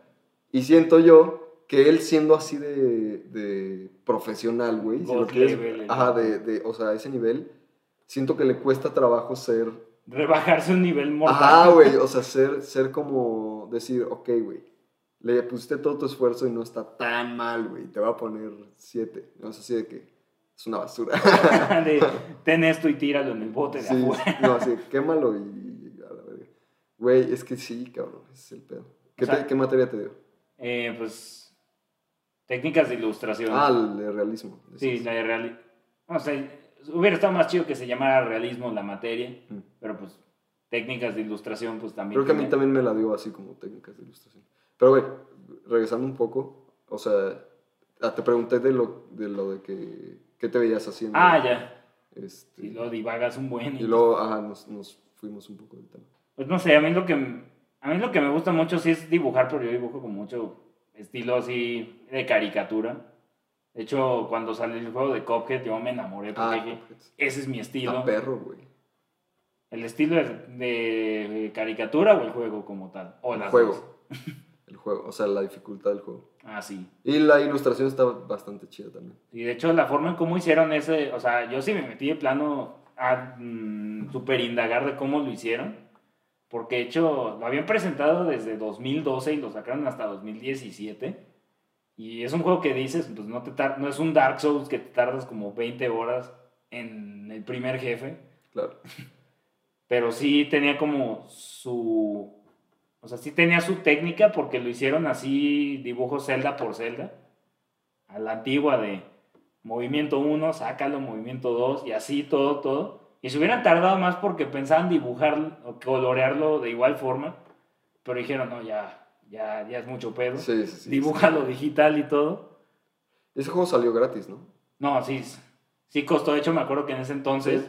y siento yo que él siendo así de, de profesional, güey, si el ajá, de, de, o sea, ese nivel, siento que le cuesta trabajo ser Rebajarse un nivel mortal. Ajá, güey, o sea, ser, ser como decir, ok, güey, le pusiste todo tu esfuerzo y no está tan mal, güey, te va a poner siete. No es así de que es una basura. de, ten esto y tíralo en el bote de sí, afuera. no, así, quémalo y a la verga. Güey, es que sí, cabrón, ese es el pedo. ¿Qué, sea, te- qué materia te dio? Eh, pues, técnicas de ilustración. Ah, el de realismo. sí, la de realismo. O sea, hubiera estado más chido que se llamara realismo la materia, Mm. pero pues, técnicas de ilustración, pues también. Creo que a mí también me la dio así como técnicas de ilustración. Pero, güey, regresando un poco, o sea, ah, te pregunté de lo de, lo de que, ¿qué te veías haciendo? Ah, ya. Este, Y lo divagas un buen. Y luego, ajá, nos, nos fuimos un poco del tema. Pues no sé, a mí lo que A mí lo que me gusta mucho sí es dibujar, pero yo dibujo con mucho estilo así de caricatura. De hecho, cuando salió el juego de Cuphead, yo me enamoré porque Ah, dije, ese es mi estilo. Está perro, güey. ¿El estilo de, de caricatura o el juego como tal? O El las juego. dos. El juego, o sea, la dificultad del juego. Ah, sí. Y la ilustración está bastante chida también. Y de hecho, la forma en cómo hicieron ese, o sea, yo sí me metí de plano a mm, super indagar de cómo lo hicieron. Porque de hecho, lo habían presentado desde 2012 y lo sacaron hasta 2017. Y es un juego que dices, pues no, te no es un Dark Souls que te tardas como 20 horas en el primer jefe. Claro. Pero sí tenía como su. O sea, sí tenía su técnica porque lo hicieron así, dibujo celda por celda. A la antigua de movimiento 1, sácalo, movimiento 2, y así todo, todo. Y se hubieran tardado más porque pensaban dibujar o colorearlo de igual forma. Pero dijeron, no, ya, ya, ya es mucho pedo. Sí, sí, sí. Dibújalo digital y todo. Ese juego salió gratis, ¿no? No, sí, sí costó. De hecho, me acuerdo que en ese entonces.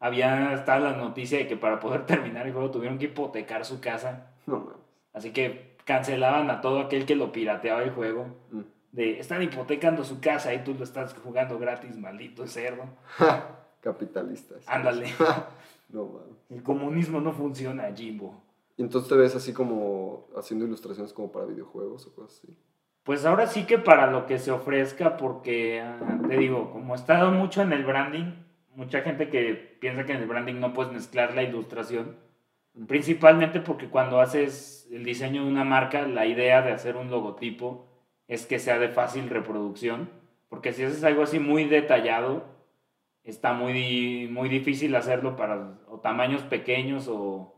Había estaba la noticia de que para poder terminar el juego tuvieron que hipotecar su casa. No mames. Así que cancelaban a todo aquel que lo pirateaba el juego. Mm. De, están hipotecando su casa y tú lo estás jugando gratis, maldito cerdo. Capitalistas. Ándale. No mames. El comunismo no funciona, Jimbo. Y entonces te ves así como haciendo ilustraciones como para videojuegos o cosas así. Pues ahora sí que para lo que se ofrezca, porque ah, te digo, como he estado mucho en el branding, mucha gente que piensa que en el branding no puedes mezclar la ilustración, principalmente porque cuando haces el diseño de una marca, la idea de hacer un logotipo es que sea de fácil reproducción, porque si haces algo así muy detallado, está muy, muy difícil hacerlo para tamaños pequeños o,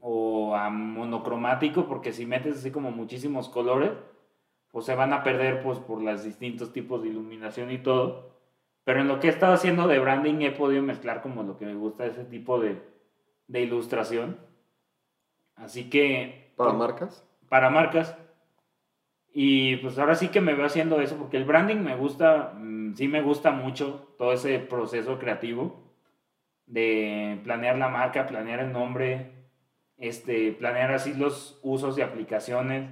o a monocromático, porque si metes así como muchísimos colores, pues se van a perder pues por los distintos tipos de iluminación y todo. Pero en lo que he estado haciendo de branding he podido mezclar como lo que me gusta ese tipo de, de ilustración. Así que... ¿Para marcas? para marcas. Y pues ahora sí que me veo haciendo eso, porque el branding me gusta, mm, sí me gusta mucho todo ese proceso creativo de planear la marca, planear el nombre, este, planear así los usos y aplicaciones.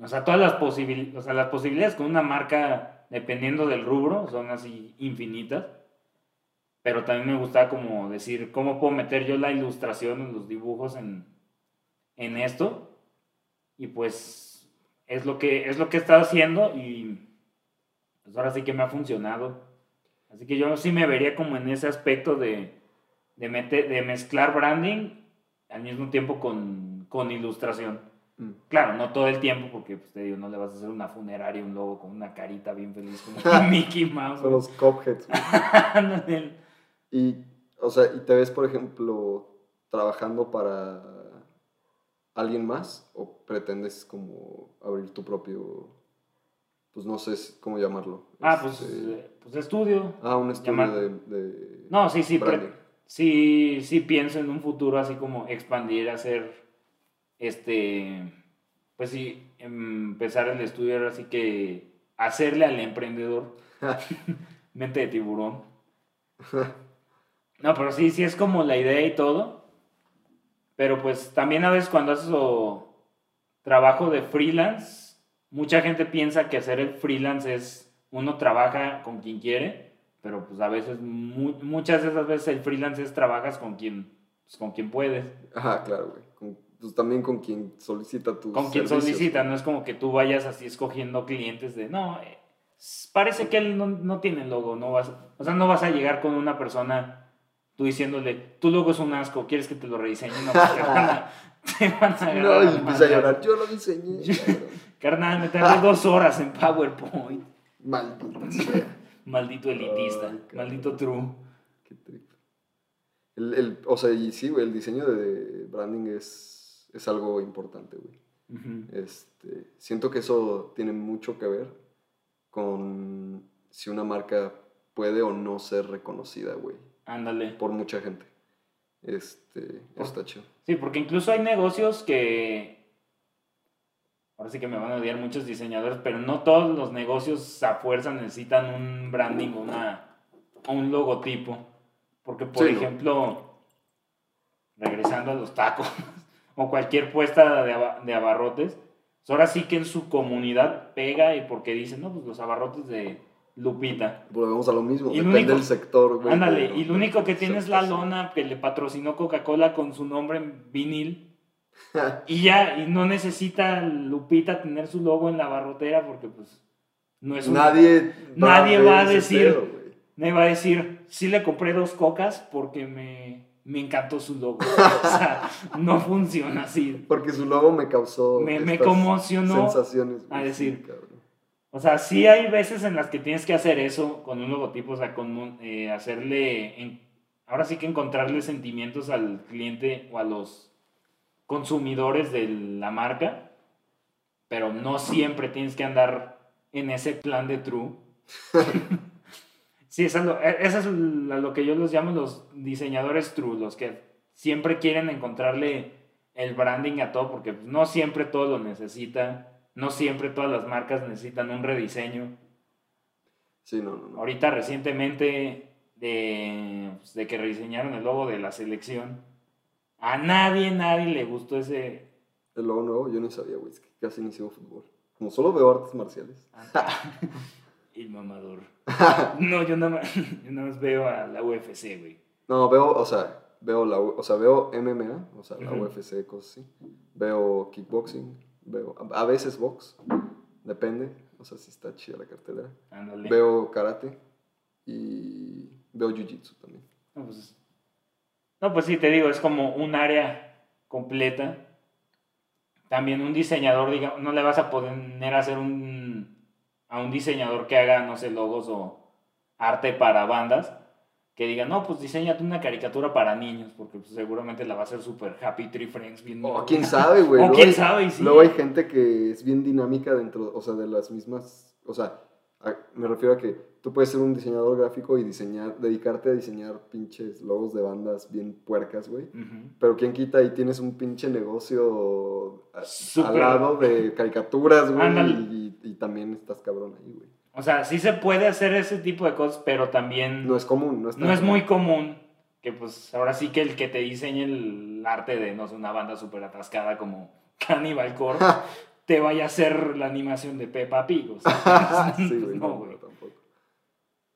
O sea, todas las, posibil o sea, las posibilidades con una marca, dependiendo del rubro, son así infinitas. Pero también me gusta como decir, ¿cómo puedo meter yo la ilustración los dibujos en, en esto? Y pues es lo que es lo que he estado haciendo y pues ahora sí que me ha funcionado. Así que yo sí me vería como en ese aspecto de, de, meter- de mezclar branding al mismo tiempo con, con ilustración. Mm. Claro, no todo el tiempo porque pues, te digo, no le vas a hacer una funeraria, un logo con una carita bien feliz como Mickey Mouse. Son los. Ándale. Y, o sea, ¿y te ves, por ejemplo, trabajando para alguien más? ¿O pretendes como abrir tu propio, pues no sé cómo llamarlo? ah, pues, Este, eh, pues estudio. ah, un estudio llamar- de, de No, sí, sí, pre- sí, sí pienso en un futuro así como expandir, hacer, este, pues sí, empezar el estudio, ahora sí que hacerle al emprendedor mente de tiburón. No, pero sí, sí es como la idea y todo. Pero pues también a veces cuando haces o trabajo de freelance, mucha gente piensa que hacer el freelance es uno trabaja con quien quiere, pero pues a veces, mu- muchas de esas veces el freelance es trabajas con quien, pues, con quien puedes, Ajá, claro, güey. Pues también con quien solicita tus con quien servicios, solicita, no es como que tú vayas así escogiendo clientes de, no, eh, parece que él no, no tiene logo, no vas, o sea, no vas a llegar con una persona tú diciéndole, tu logo es un asco, ¿quieres que te lo rediseñe? No, pues, te van a, te van a No, y empieza a llorar. Yo lo diseñé. Carnal, me tardé dos horas en PowerPoint. Maldita sea. Maldito elitista, Ay, maldito true. Qué trip. El, el- o sea, y sí, güey, el diseño de branding es, es algo importante, güey. Este, siento que eso tiene mucho que ver con si una marca puede o no ser reconocida, güey, Ándale. por mucha gente. Este, Por- está chido. Sí, porque incluso hay negocios que. Ahora sí que me van a odiar muchos diseñadores, pero no todos los negocios a fuerza necesitan un branding o una, un logotipo. Porque, por Sí, ¿no? ejemplo, regresando a los tacos, o cualquier puesta de, de abarrotes, pues ahora sí que en su comunidad pega y porque dicen, no, pues los abarrotes de Lupita. Volvemos a lo mismo. Y Depende único- del sector, güey. Ándale, y lo único que tiene es la lona que le patrocinó Coca-Cola con su nombre en vinil. Y ya, y no necesita Lupita tener su logo en la barrotera porque pues no es un... Nadie, Nadie va a decir-. Me va a decir, sí le compré dos cocas porque me, me encantó su logo. o sea, no funciona así. Porque su logo me causó. Me- me conmocionó Sensaciones. a decir. sí. O sea, sí hay veces en las que tienes que hacer eso con un logotipo, o sea, con eh, hacerle, en- ahora sí que encontrarle sentimientos al cliente o a los consumidores de la marca, pero no siempre tienes que andar en ese plan de true. sí, eso es, lo, e- eso es lo que yo los llamo los diseñadores true, los que siempre quieren encontrarle el branding a todo, porque pues, no siempre todo lo necesita, no siempre todas las marcas necesitan un rediseño. Sí, no, no, no. Ahorita recientemente, de, pues, de que rediseñaron el logo de la selección, a nadie, nadie le gustó ese... El logo nuevo yo ni sabía, güey. Casi ni sigo fútbol. Como solo veo artes marciales. El mamador. No, yo nada, más, yo nada más veo a la UFC, güey. No, veo, o sea, veo la, o sea, veo MMA, o sea, la. UFC, cosas así. Veo kickboxing, veo, a a veces box, depende, o sea, si está chida la cartelera. Ándale. Veo karate y veo jiu-jitsu también. No pues, no, pues sí, te digo, es como un área completa. También un diseñador, digamos, no le vas a poner a hacer un, a un diseñador que haga, no sé, logos o arte para bandas, que diga, no, pues diseñate una caricatura para niños, porque pues, seguramente la va a hacer super Happy Tree Friends. Bien O quién sabe, güey. O luego quién hay- sabe, y sí. Luego hay gente que es bien dinámica dentro, o sea, de las mismas, o sea, a- me refiero a que tú puedes ser un diseñador gráfico y diseñar, dedicarte a diseñar pinches logos de bandas bien puercas, güey. Ujú. Pero quién quita y tienes un pinche negocio a- al Súper. lado de caricaturas, güey. Y, también estás cabrón ahí, güey. O sea, sí se puede hacer ese tipo de cosas, pero también No es común, no es no es muy común que pues ahora sí que el que te diseñe el arte de, no sé, una banda súper atascada como Cannibal Corpse, te vaya a hacer la animación de Peppa Pig. O sea, sí, güey, no, güey. no, tampoco.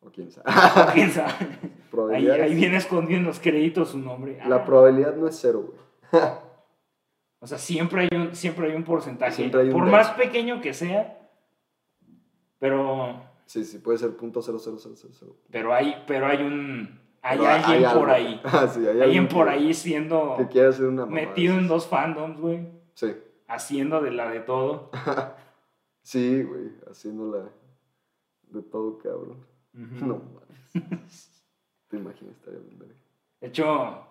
O quién sabe. ¿Quién sabe? Ahí, viene escondido en los créditos su nombre. La Ah, probabilidad no es cero, güey. o sea, siempre hay un, siempre hay un porcentaje. Siempre hay un por más pequeño que sea, pero, Sí, sí, puede ser punto cero cero cero cero pero hay, pero hay un, hay Pero alguien por algo. ahí. Ah, sí, hay Alguien alguien por ahí siendo Que quiere hacer una metido en dos fandoms, güey. Sí. Haciendo de la de todo. Sí, güey, haciéndola de todo, cabrón. Ujú. No mames. Te imaginas, estaría bien. De hecho,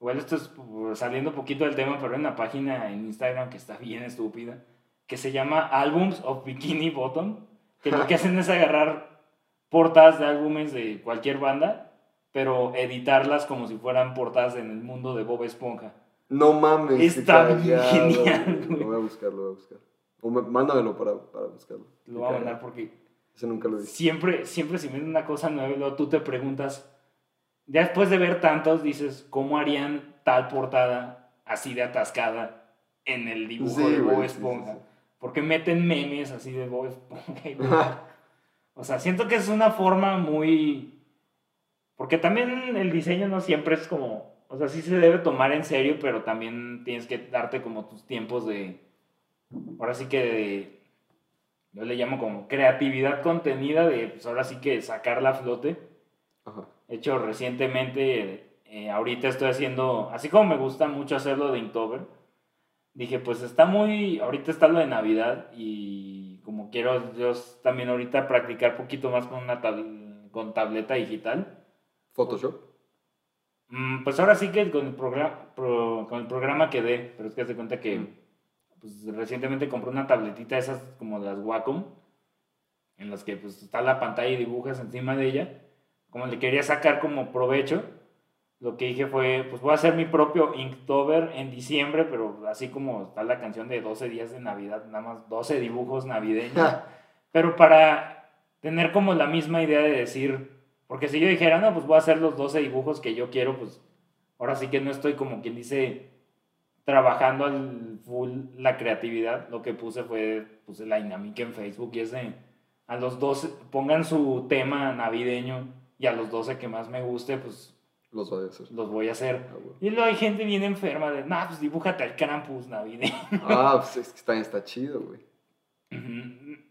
igual esto es pues, saliendo un poquito del tema, pero hay una página en Instagram que está bien estúpida, que se llama Albums of Bikini Bottom, que lo que hacen es agarrar portadas de álbumes de cualquier banda, pero editarlas como si fueran portadas en el mundo de Bob Esponja. No mames. Está genial, güey. Lo voy a buscar, lo voy a buscar. O me- mándamelo para, para buscarlo. Lo voy a mandar porque Ese nunca lo visto. siempre, siempre si ven una cosa nueva luego tú te preguntas, ya después de ver tantos, dices, ¿cómo harían tal portada así de atascada en el dibujo Sí, de Bob sí, sí, Sí. Porque meten memes así de Bob Esponja. o sea, siento que es una forma muy... Porque también el diseño no siempre es como... O sea, sí se debe tomar en serio, pero también tienes que darte como tus tiempos de... Ahora sí que de... Yo le llamo como creatividad contenida de, pues ahora sí que sacarla a flote. Ajá. De hecho, recientemente, eh, ahorita estoy haciendo, así como me gusta mucho hacerlo de Inktober, dije, pues está muy, ahorita está lo de Navidad y como quiero yo también ahorita practicar poquito más con una tab- con tableta digital, Photoshop. mm, pues ahora sí que con el, programa con el programa quedé, pero es que se cuenta que Mm. pues, recientemente compré una tabletita de esas como las Wacom, en las que pues está la pantalla y dibujas encima de ella. Como le quería sacar como provecho, lo que dije fue, pues voy a hacer mi propio Inktober en diciembre, pero así como está la canción de 12 días de Navidad, nada más 12 dibujos navideños. pero para tener como la misma idea de decir, porque si yo dijera, no, pues voy a hacer los 12 dibujos que yo quiero, pues ahora sí que no estoy como quien dice trabajando al full la creatividad, lo que puse fue, puse la dinámica en Facebook y es de, a los 12, pongan su tema navideño y a los 12 que más me guste, pues Los voy a hacer. los voy a hacer. Ah. Y luego hay gente bien enferma de, nah, pues dibújate al Krampus navideño. Ah, pues es que también está chido, güey.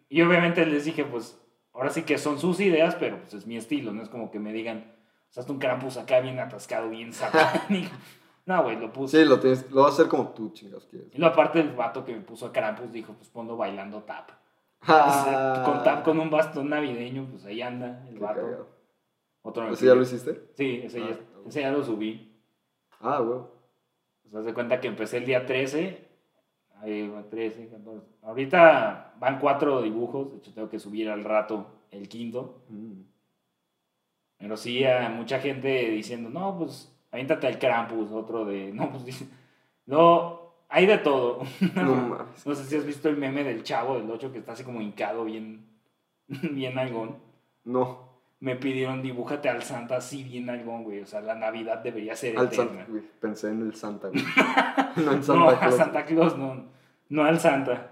Y obviamente les dije, pues, ahora sí que son sus ideas, pero pues es mi estilo, no es como que me digan, o sea, un Krampus acá bien atascado, bien satánico. no, güey, lo puse. Sí, lo tienes, lo vas a hacer como tú, chingados, quieres. Y luego aparte el vato que me puso a Krampus dijo, pues ponlo bailando tap. Ah, con tap con un bastón navideño, pues ahí anda el Qué vato. cagado. Otro ¿Ese ya lo hiciste? Sí, ese, ya, Ah, ok. Ese ya lo subí. Ah, güey. O sea, se cuenta que empecé el día 13. Ahí va 13, 14. Ahorita van cuatro dibujos. De hecho, tengo que subir al rato el quinto. Mm. Pero sí, hay mucha gente diciendo, no, pues, aviéntate al Krampus. Otro de, no, pues, dice, no, hay de todo. No. No sé si has visto el meme del chavo del 8 que está así como hincado, bien, bien algón. No, Me pidieron, dibújate al Santa así bien algón, güey. O sea, la Navidad debería ser al eterna. Santa, güey. Pensé en el Santa, güey. no en no, Santa a Claus. Santa Claus, no. No al Santa.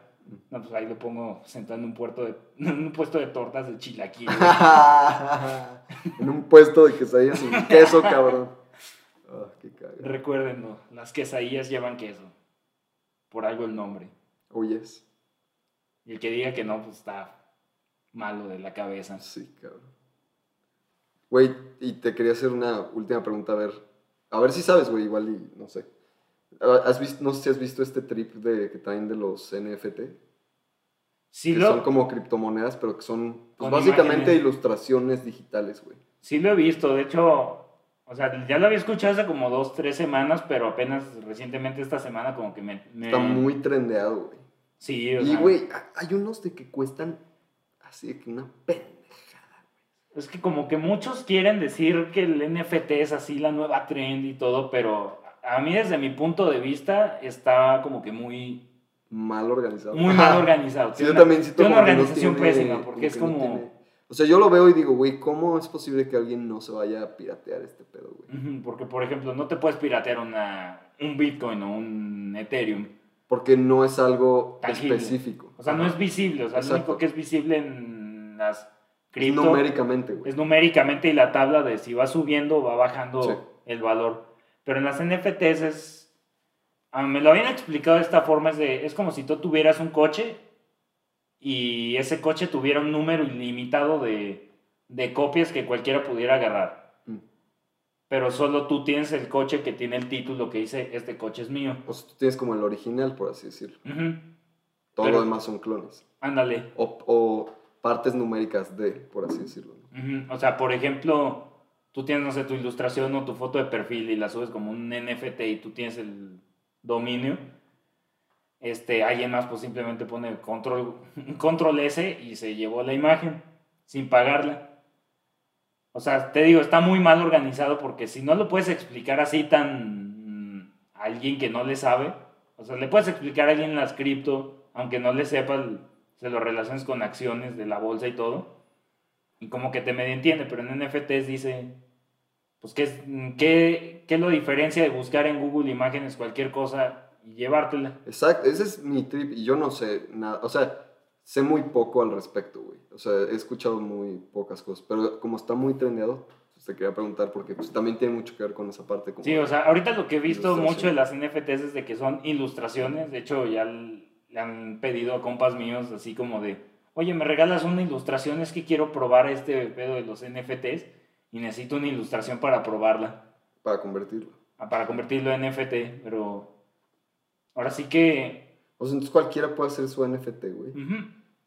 No, pues ahí lo pongo sentado en un, puerto de, en un puesto de tortas de chilaquil. en un puesto de quesadillas sin queso, cabrón. Ah, qué. Recuérdenlo, las quesadillas llevan queso. Por algo el nombre. Oyes. Y el que diga que no, pues está malo de la cabeza. Sí, cabrón. Güey, y te quería hacer una última pregunta, a ver. A ver si sabes, güey, igual y no sé. ¿Has visto, no sé si has visto este trip de, que traen de los NFT? Sí que lo, son como criptomonedas, pero que son pues, básicamente imágenes. ilustraciones digitales, güey. sí lo he visto, de hecho, o sea, ya lo había escuchado hace como dos, tres semanas, pero apenas recientemente esta semana como que me... me- Está muy trendeado, güey. Sí, o Y, güey, ha- hay unos de que cuestan así de que una pendejada. Es que como que muchos quieren decir que el NFT es así la nueva trend y todo, pero a mí desde mi punto de vista está como que muy, Mal organizado. muy mal organizado. Sí, yo una- también siento una que no organización tiene- pésima, porque es no como... tiene- O sea, yo lo veo y digo, güey, ¿cómo es posible que alguien no se vaya a piratear este pedo, güey? Porque, por ejemplo, no te puedes piratear una, un Bitcoin o un Ethereum. Porque no es algo Tangible. específico. O sea, no Ajá. es visible. O sea, lo Exacto. único que es visible en las Es cripto numéricamente, güey. es numéricamente y la tabla de si va subiendo o va bajando Sí. el valor. Pero en las NFTs es... me lo habían explicado de esta forma, es, de, es como si tú tuvieras un coche y ese coche tuviera un número ilimitado de, de copias que cualquiera pudiera agarrar. Mm. Pero solo tú tienes el coche que tiene el título que dice, este coche es mío. O sea, tú tienes como el original, por así decirlo. Ujú. Todo Pero- lo demás son clones. Ándale. O, o partes numéricas de, por así decirlo. O sea, por ejemplo, tú tienes, no sé, tu ilustración o tu foto de perfil y la subes como un NFT y tú tienes el dominio. Este, alguien más pues simplemente pone control, control S y se llevó la imagen sin pagarla. O sea, te digo, está muy mal organizado porque si no lo puedes explicar así tan mm, a alguien que no le sabe, o sea, le puedes explicar a alguien las cripto, aunque no le sepa, se lo relaciones con acciones de la bolsa y todo, y como que te medio entiende, pero en NFTs dice, pues, ¿qué, es, qué, qué lo diferencia de buscar en Google imágenes cualquier cosa y llevártela? Exacto, ese es mi trip y yo no sé nada. O sea, sé muy poco al respecto, güey. O sea, he escuchado muy pocas cosas. Pero como está muy trendeado, pues te quería preguntar porque pues, también tiene mucho que ver con esa parte. Como Sí, o sea, ahorita lo que he visto mucho de las NFTs es de que son ilustraciones. De hecho, ya le han pedido a compas míos así como de, oye, ¿me regalas una ilustración? Es que quiero probar este pedo de los NFTs y necesito una ilustración para probarla, para convertirlo. ah, para convertirlo en NFT. Pero ahora sí que... O sea, entonces cualquiera puede hacer su NFT, güey.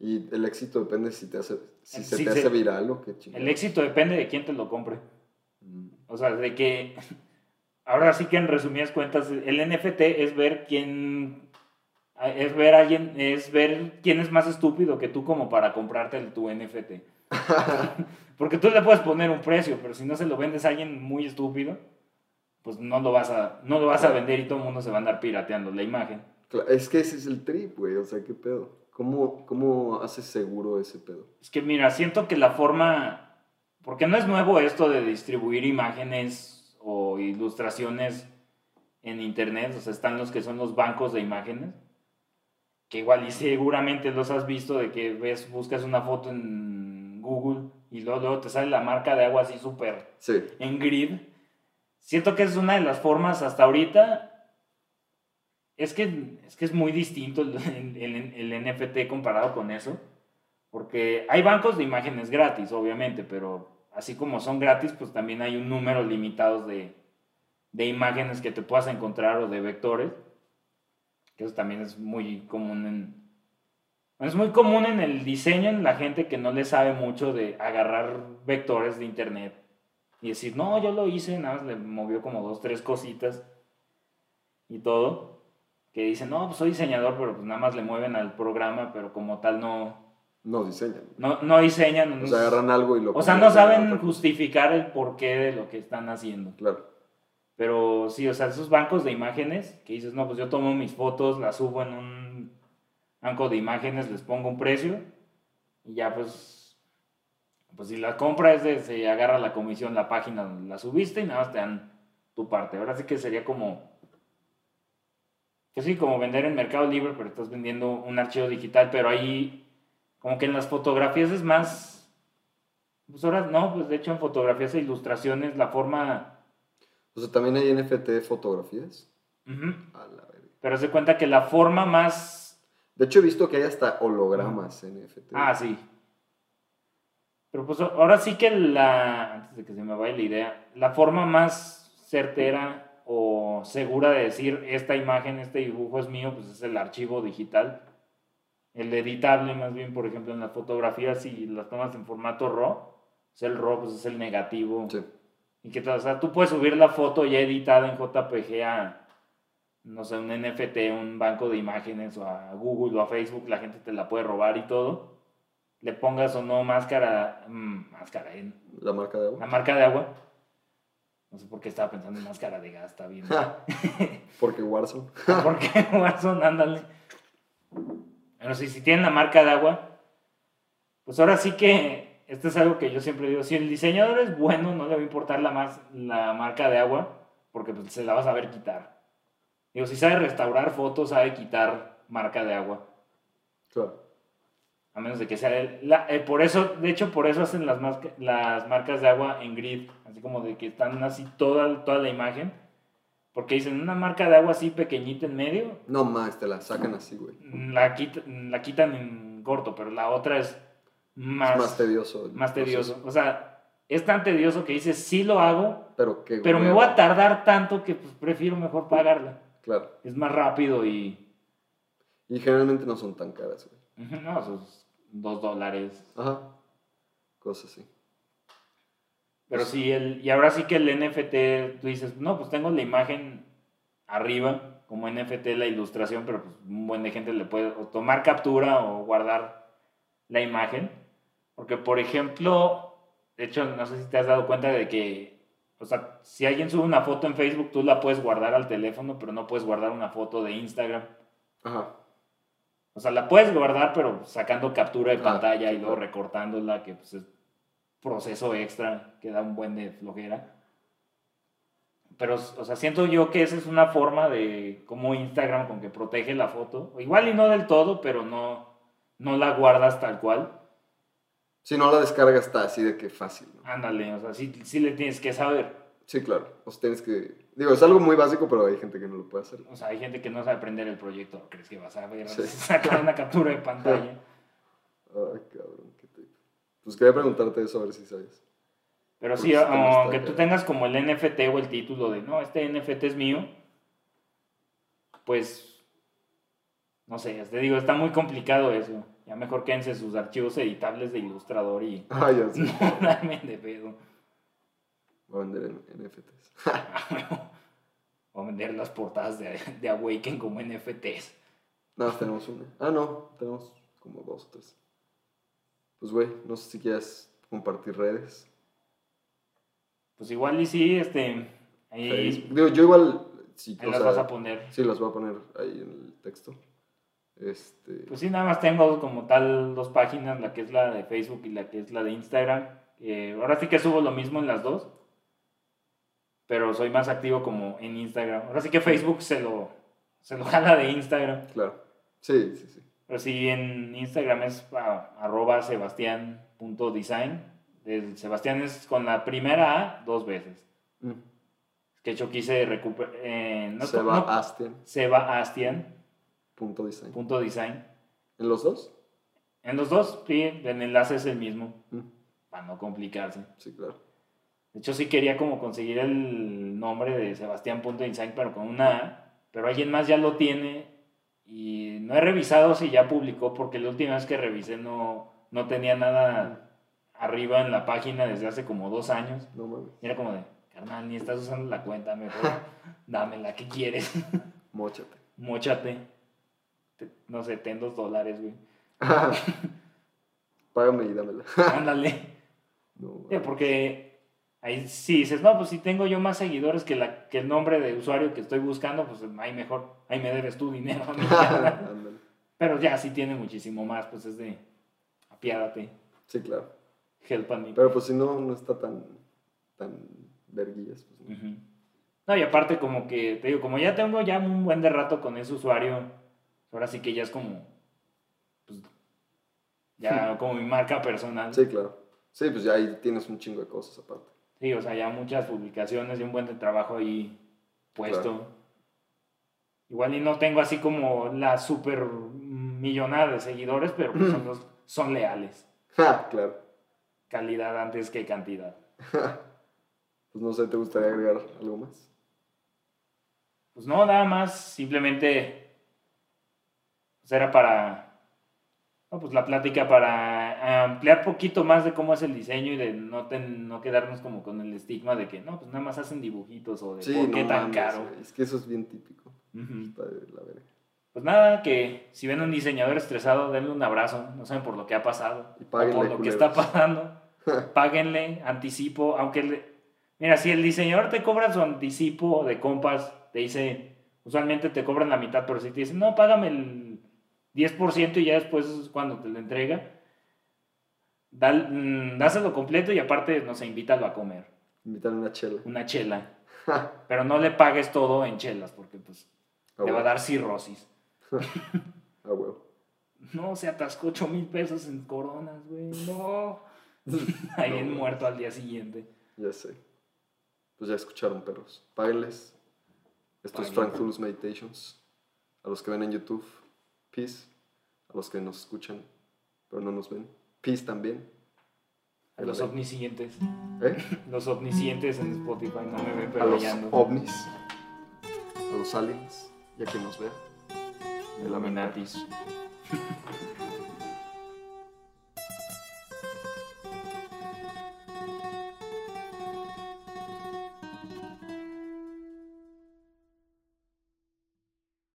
Y el éxito depende si te hace, si se te se- hace viral o qué chingada. El éxito depende de quién te lo compre. Mm. O sea, de que ahora sí que en resumidas cuentas el NFT es ver quién es ver a alguien es ver quién es más estúpido que tú como para comprarte el- tu NFT. Porque tú le puedes poner un precio, pero si no se lo vendes a alguien muy estúpido, pues no lo vas a no lo vas a vender y todo el mundo se va a andar pirateando la imagen. Es que ese es el trip, güey. O sea, qué pedo. ¿Cómo, ¿Cómo haces seguro ese pedo? Es que mira, siento que la forma, porque no es nuevo esto de distribuir imágenes o ilustraciones en internet, o sea, están los que son los bancos de imágenes, que igual y seguramente los has visto de que ves, buscas una foto en Google y luego, luego te sale la marca de agua así súper Sí. en grid. Siento que es una de las formas hasta ahorita. Es que es, que es muy distinto el, el- el NFT comparado con eso. Porque hay bancos de imágenes gratis, obviamente, pero así como son gratis, pues también hay un número limitado de, de imágenes que te puedas encontrar o de vectores. Que eso también es muy común en... Es muy común en el diseño en la gente que no le sabe mucho de agarrar vectores de internet y decir, no, yo lo hice, nada más le movió como dos, tres cositas y todo. Que dicen, no, pues soy diseñador, pero pues nada más le mueven al programa, pero como tal no, No diseñan. no, no diseñan. O sea, agarran algo y lo o sea, no saben justificar el porqué de lo que están haciendo. Claro. Pero sí, o sea, esos bancos de imágenes que dices, no, pues yo tomo mis fotos, las subo en un banco de imágenes, les pongo un precio y ya pues, pues si la compra es de, se agarra la comisión, la página la subiste y nada más te dan tu parte. Ahora sí que sería como, que sí, como vender en Mercado Libre, pero estás vendiendo un archivo digital, pero ahí como que en las fotografías es más, pues ahora no, pues de hecho en fotografías e ilustraciones la forma... O sea, también hay NFT fotografías. Ujú. A la verga. Pero se cuenta que la forma más... De hecho, he visto que hay hasta hologramas NFT. Ah, sí. Pero pues ahora sí que la... Antes de que se me vaya la idea, la forma más certera o segura de decir esta imagen, este dibujo es mío, pues es el archivo digital. El editable, más bien, por ejemplo, en las fotografías, si las tomas en formato RAW, pues el RAW pues es el negativo. Sí. Y que, o sea, tú puedes subir la foto ya editada en JPG a, no sé, un NFT, un banco de imágenes o a Google o a Facebook, la gente te la puede robar y todo. Le pongas o no máscara, mm, máscara en La marca de la agua. marca de agua. No sé por qué estaba pensando en máscara de gas, está bien. Porque Warzone. ¿Por qué Warzone? Ándale. Pero sí, si tienen la marca de agua, pues ahora sí que esto es algo que yo siempre digo, si el diseñador es bueno, no le va a importar la, más, la marca de agua, porque pues, se la va a saber quitar. Digo, si sabe restaurar fotos, sabe quitar marca de agua. Claro. A menos de que sea el- la- eh, por eso, de hecho, por eso hacen las, masca- las marcas de agua en grid, así como de que están así toda, toda la imagen. Porque dicen, una marca de agua así pequeñita en medio, No más, te la sacan así, güey. la, quit- la quitan en corto, pero la otra es más, Es más tedioso. más tedioso. proceso. O sea, es tan tedioso que dices, sí lo hago, Pero qué pero me voy a tardar tanto que pues, prefiero mejor pagarla. Claro. Es más rápido y... Y generalmente no son tan caras, güey. No, esos dos dólares. Ajá. Cosas así. Pero sí, el, y ahora sí que el NFT, tú dices, no, pues tengo la imagen arriba, como NFT la ilustración, pero pues un buen de gente le puede o tomar captura o guardar la imagen. Porque, por ejemplo, de hecho, no sé si te has dado cuenta de que, o sea, si alguien sube una foto en Facebook, tú la puedes guardar al teléfono, pero no puedes guardar una foto de Instagram. Ajá. O sea, la puedes guardar, pero sacando captura de Ah, pantalla y luego claro. recortándola, que pues es proceso extra que da un buen de flojera. Pero, o sea, siento yo que esa es una forma de como Instagram con que protege la foto. Igual y no del todo, pero no, no la guardas tal cual. Si no la descarga está así de que fácil, ¿no? Ándale, o sea, sí, sí le tienes que saber. Sí, claro. O sea, tienes que... Digo, es algo muy básico, pero hay gente que no lo puede hacer. O sea, hay gente que no sabe prender el proyecto. ¿Crees que vas a ver? Sí. Sacar una captura de pantalla. Ay, cabrón, qué tipo. Pues quería preguntarte eso, a ver si sabes. Pero Porque sí, aunque tú tengas como el NFT o el título de, no, este NFT es mío, pues, no sé, te digo, está muy complicado eso. Ya mejor quédense sus archivos editables de ilustrador y Ah, ya sé. no dame de pedo. Voy a vender en NFTs. o vender las portadas de, de Awaken como NFTs. Nada más tenemos una. Ah, no, tenemos como dos o tres. Pues, güey, no sé si quieres compartir redes. Pues igual y sí, este, ahí. Digo, yo igual, sí, ahí las sea, vas a poner. sí, las voy a poner ahí en el texto. Este, Pues sí, nada más tengo como tal dos páginas, la que es la de Facebook y la que es la de Instagram. Eh, ahora sí que subo lo mismo en las dos. pero soy más activo como en Instagram. Ahora sí que Facebook se lo, se lo jala de Instagram. Claro. Sí, sí, sí. Pero sí, en Instagram es ah, arroba sebastián.design. El Sebastián es con la primera A dos veces. Mm. Que yo quise recuperar. Eh, no, Seba no, Astian, Sebastián punto design. punto design. ¿En los dos? En los dos, sí, el enlace es el mismo, Mm, para no complicarse. Sí, claro. De hecho, sí quería como conseguir el nombre de Sebastián.design, pero con una A, pero alguien más ya lo tiene y no he revisado si ya publicó, porque la última vez que revisé no, no tenía nada arriba en la página desde hace como dos años. No mames. Y era como de, carnal, ni estás usando la cuenta, mejor dámela, ¿qué quieres? Móchate. Móchate. No sé, ten dos dólares, güey. Págame y dámela. Ándale. No, Sí, mames. porque ahí sí dices, no, pues si tengo yo más seguidores que, la, que el nombre de usuario que estoy buscando, pues ahí mejor, ahí me debes tu dinero. Pero ya sí tiene muchísimo más, pues es de, apiádate, Sí, claro. help me. Pero pues si no, no está tan, tan verguillas. Pues, no. No, y aparte como que, te digo, como ya tengo ya un buen de rato con ese usuario, ahora sí que ya es como, pues, ya como mi marca personal. Sí, claro. Sí, pues ya ahí tienes un chingo de cosas aparte. Sí, o sea, ya muchas publicaciones y un buen de trabajo ahí puesto. Claro. Igual y no tengo así como la super millonada de seguidores, pero pues son, los- son leales. Ja, claro. Calidad antes que cantidad. Pues no sé, ¿te gustaría agregar algo más? Pues no, nada más, simplemente pues era para, no, pues la plática para ampliar poquito más de cómo es el diseño y de no, ten- no quedarnos como con el estigma de que no, pues nada más hacen dibujitos o de Sí, por qué no tan mames, caro. Es que eso es bien típico. Está de la verga. Pues nada, que si ven a un diseñador estresado, denle un abrazo. No saben por lo que ha pasado. Y o por lo que culeros. está pasando. Páguenle, anticipo. Aunque, le- mira, si el diseñador te cobra su anticipo de compas, te dice, usualmente te cobran la mitad, pero si te dicen, no, págame el 10% y ya después es cuando te lo entrega, dal- mm, dáselo completo y aparte, no sé, invítalo a comer. Invitar una chela. Una chela. Pero no le pagues todo en chelas, porque pues a te va a dar cirrosis. A huevo. No, se atascó 8 mil pesos en coronas, güey. No. Ahí No, muerto al día siguiente. Ya sé. Pues ya escucharon, perros. Páguenles. Esto es Paguen. Frank Meditations. A los que ven en YouTube, peace. A los que nos escuchan, pero no nos ven, peace también. A los omniscientes. ¿Eh? Los omniscientes en Spotify no me ven A los peleando. ovnis. A los aliens. Y a quien nos vea. Illuminatis.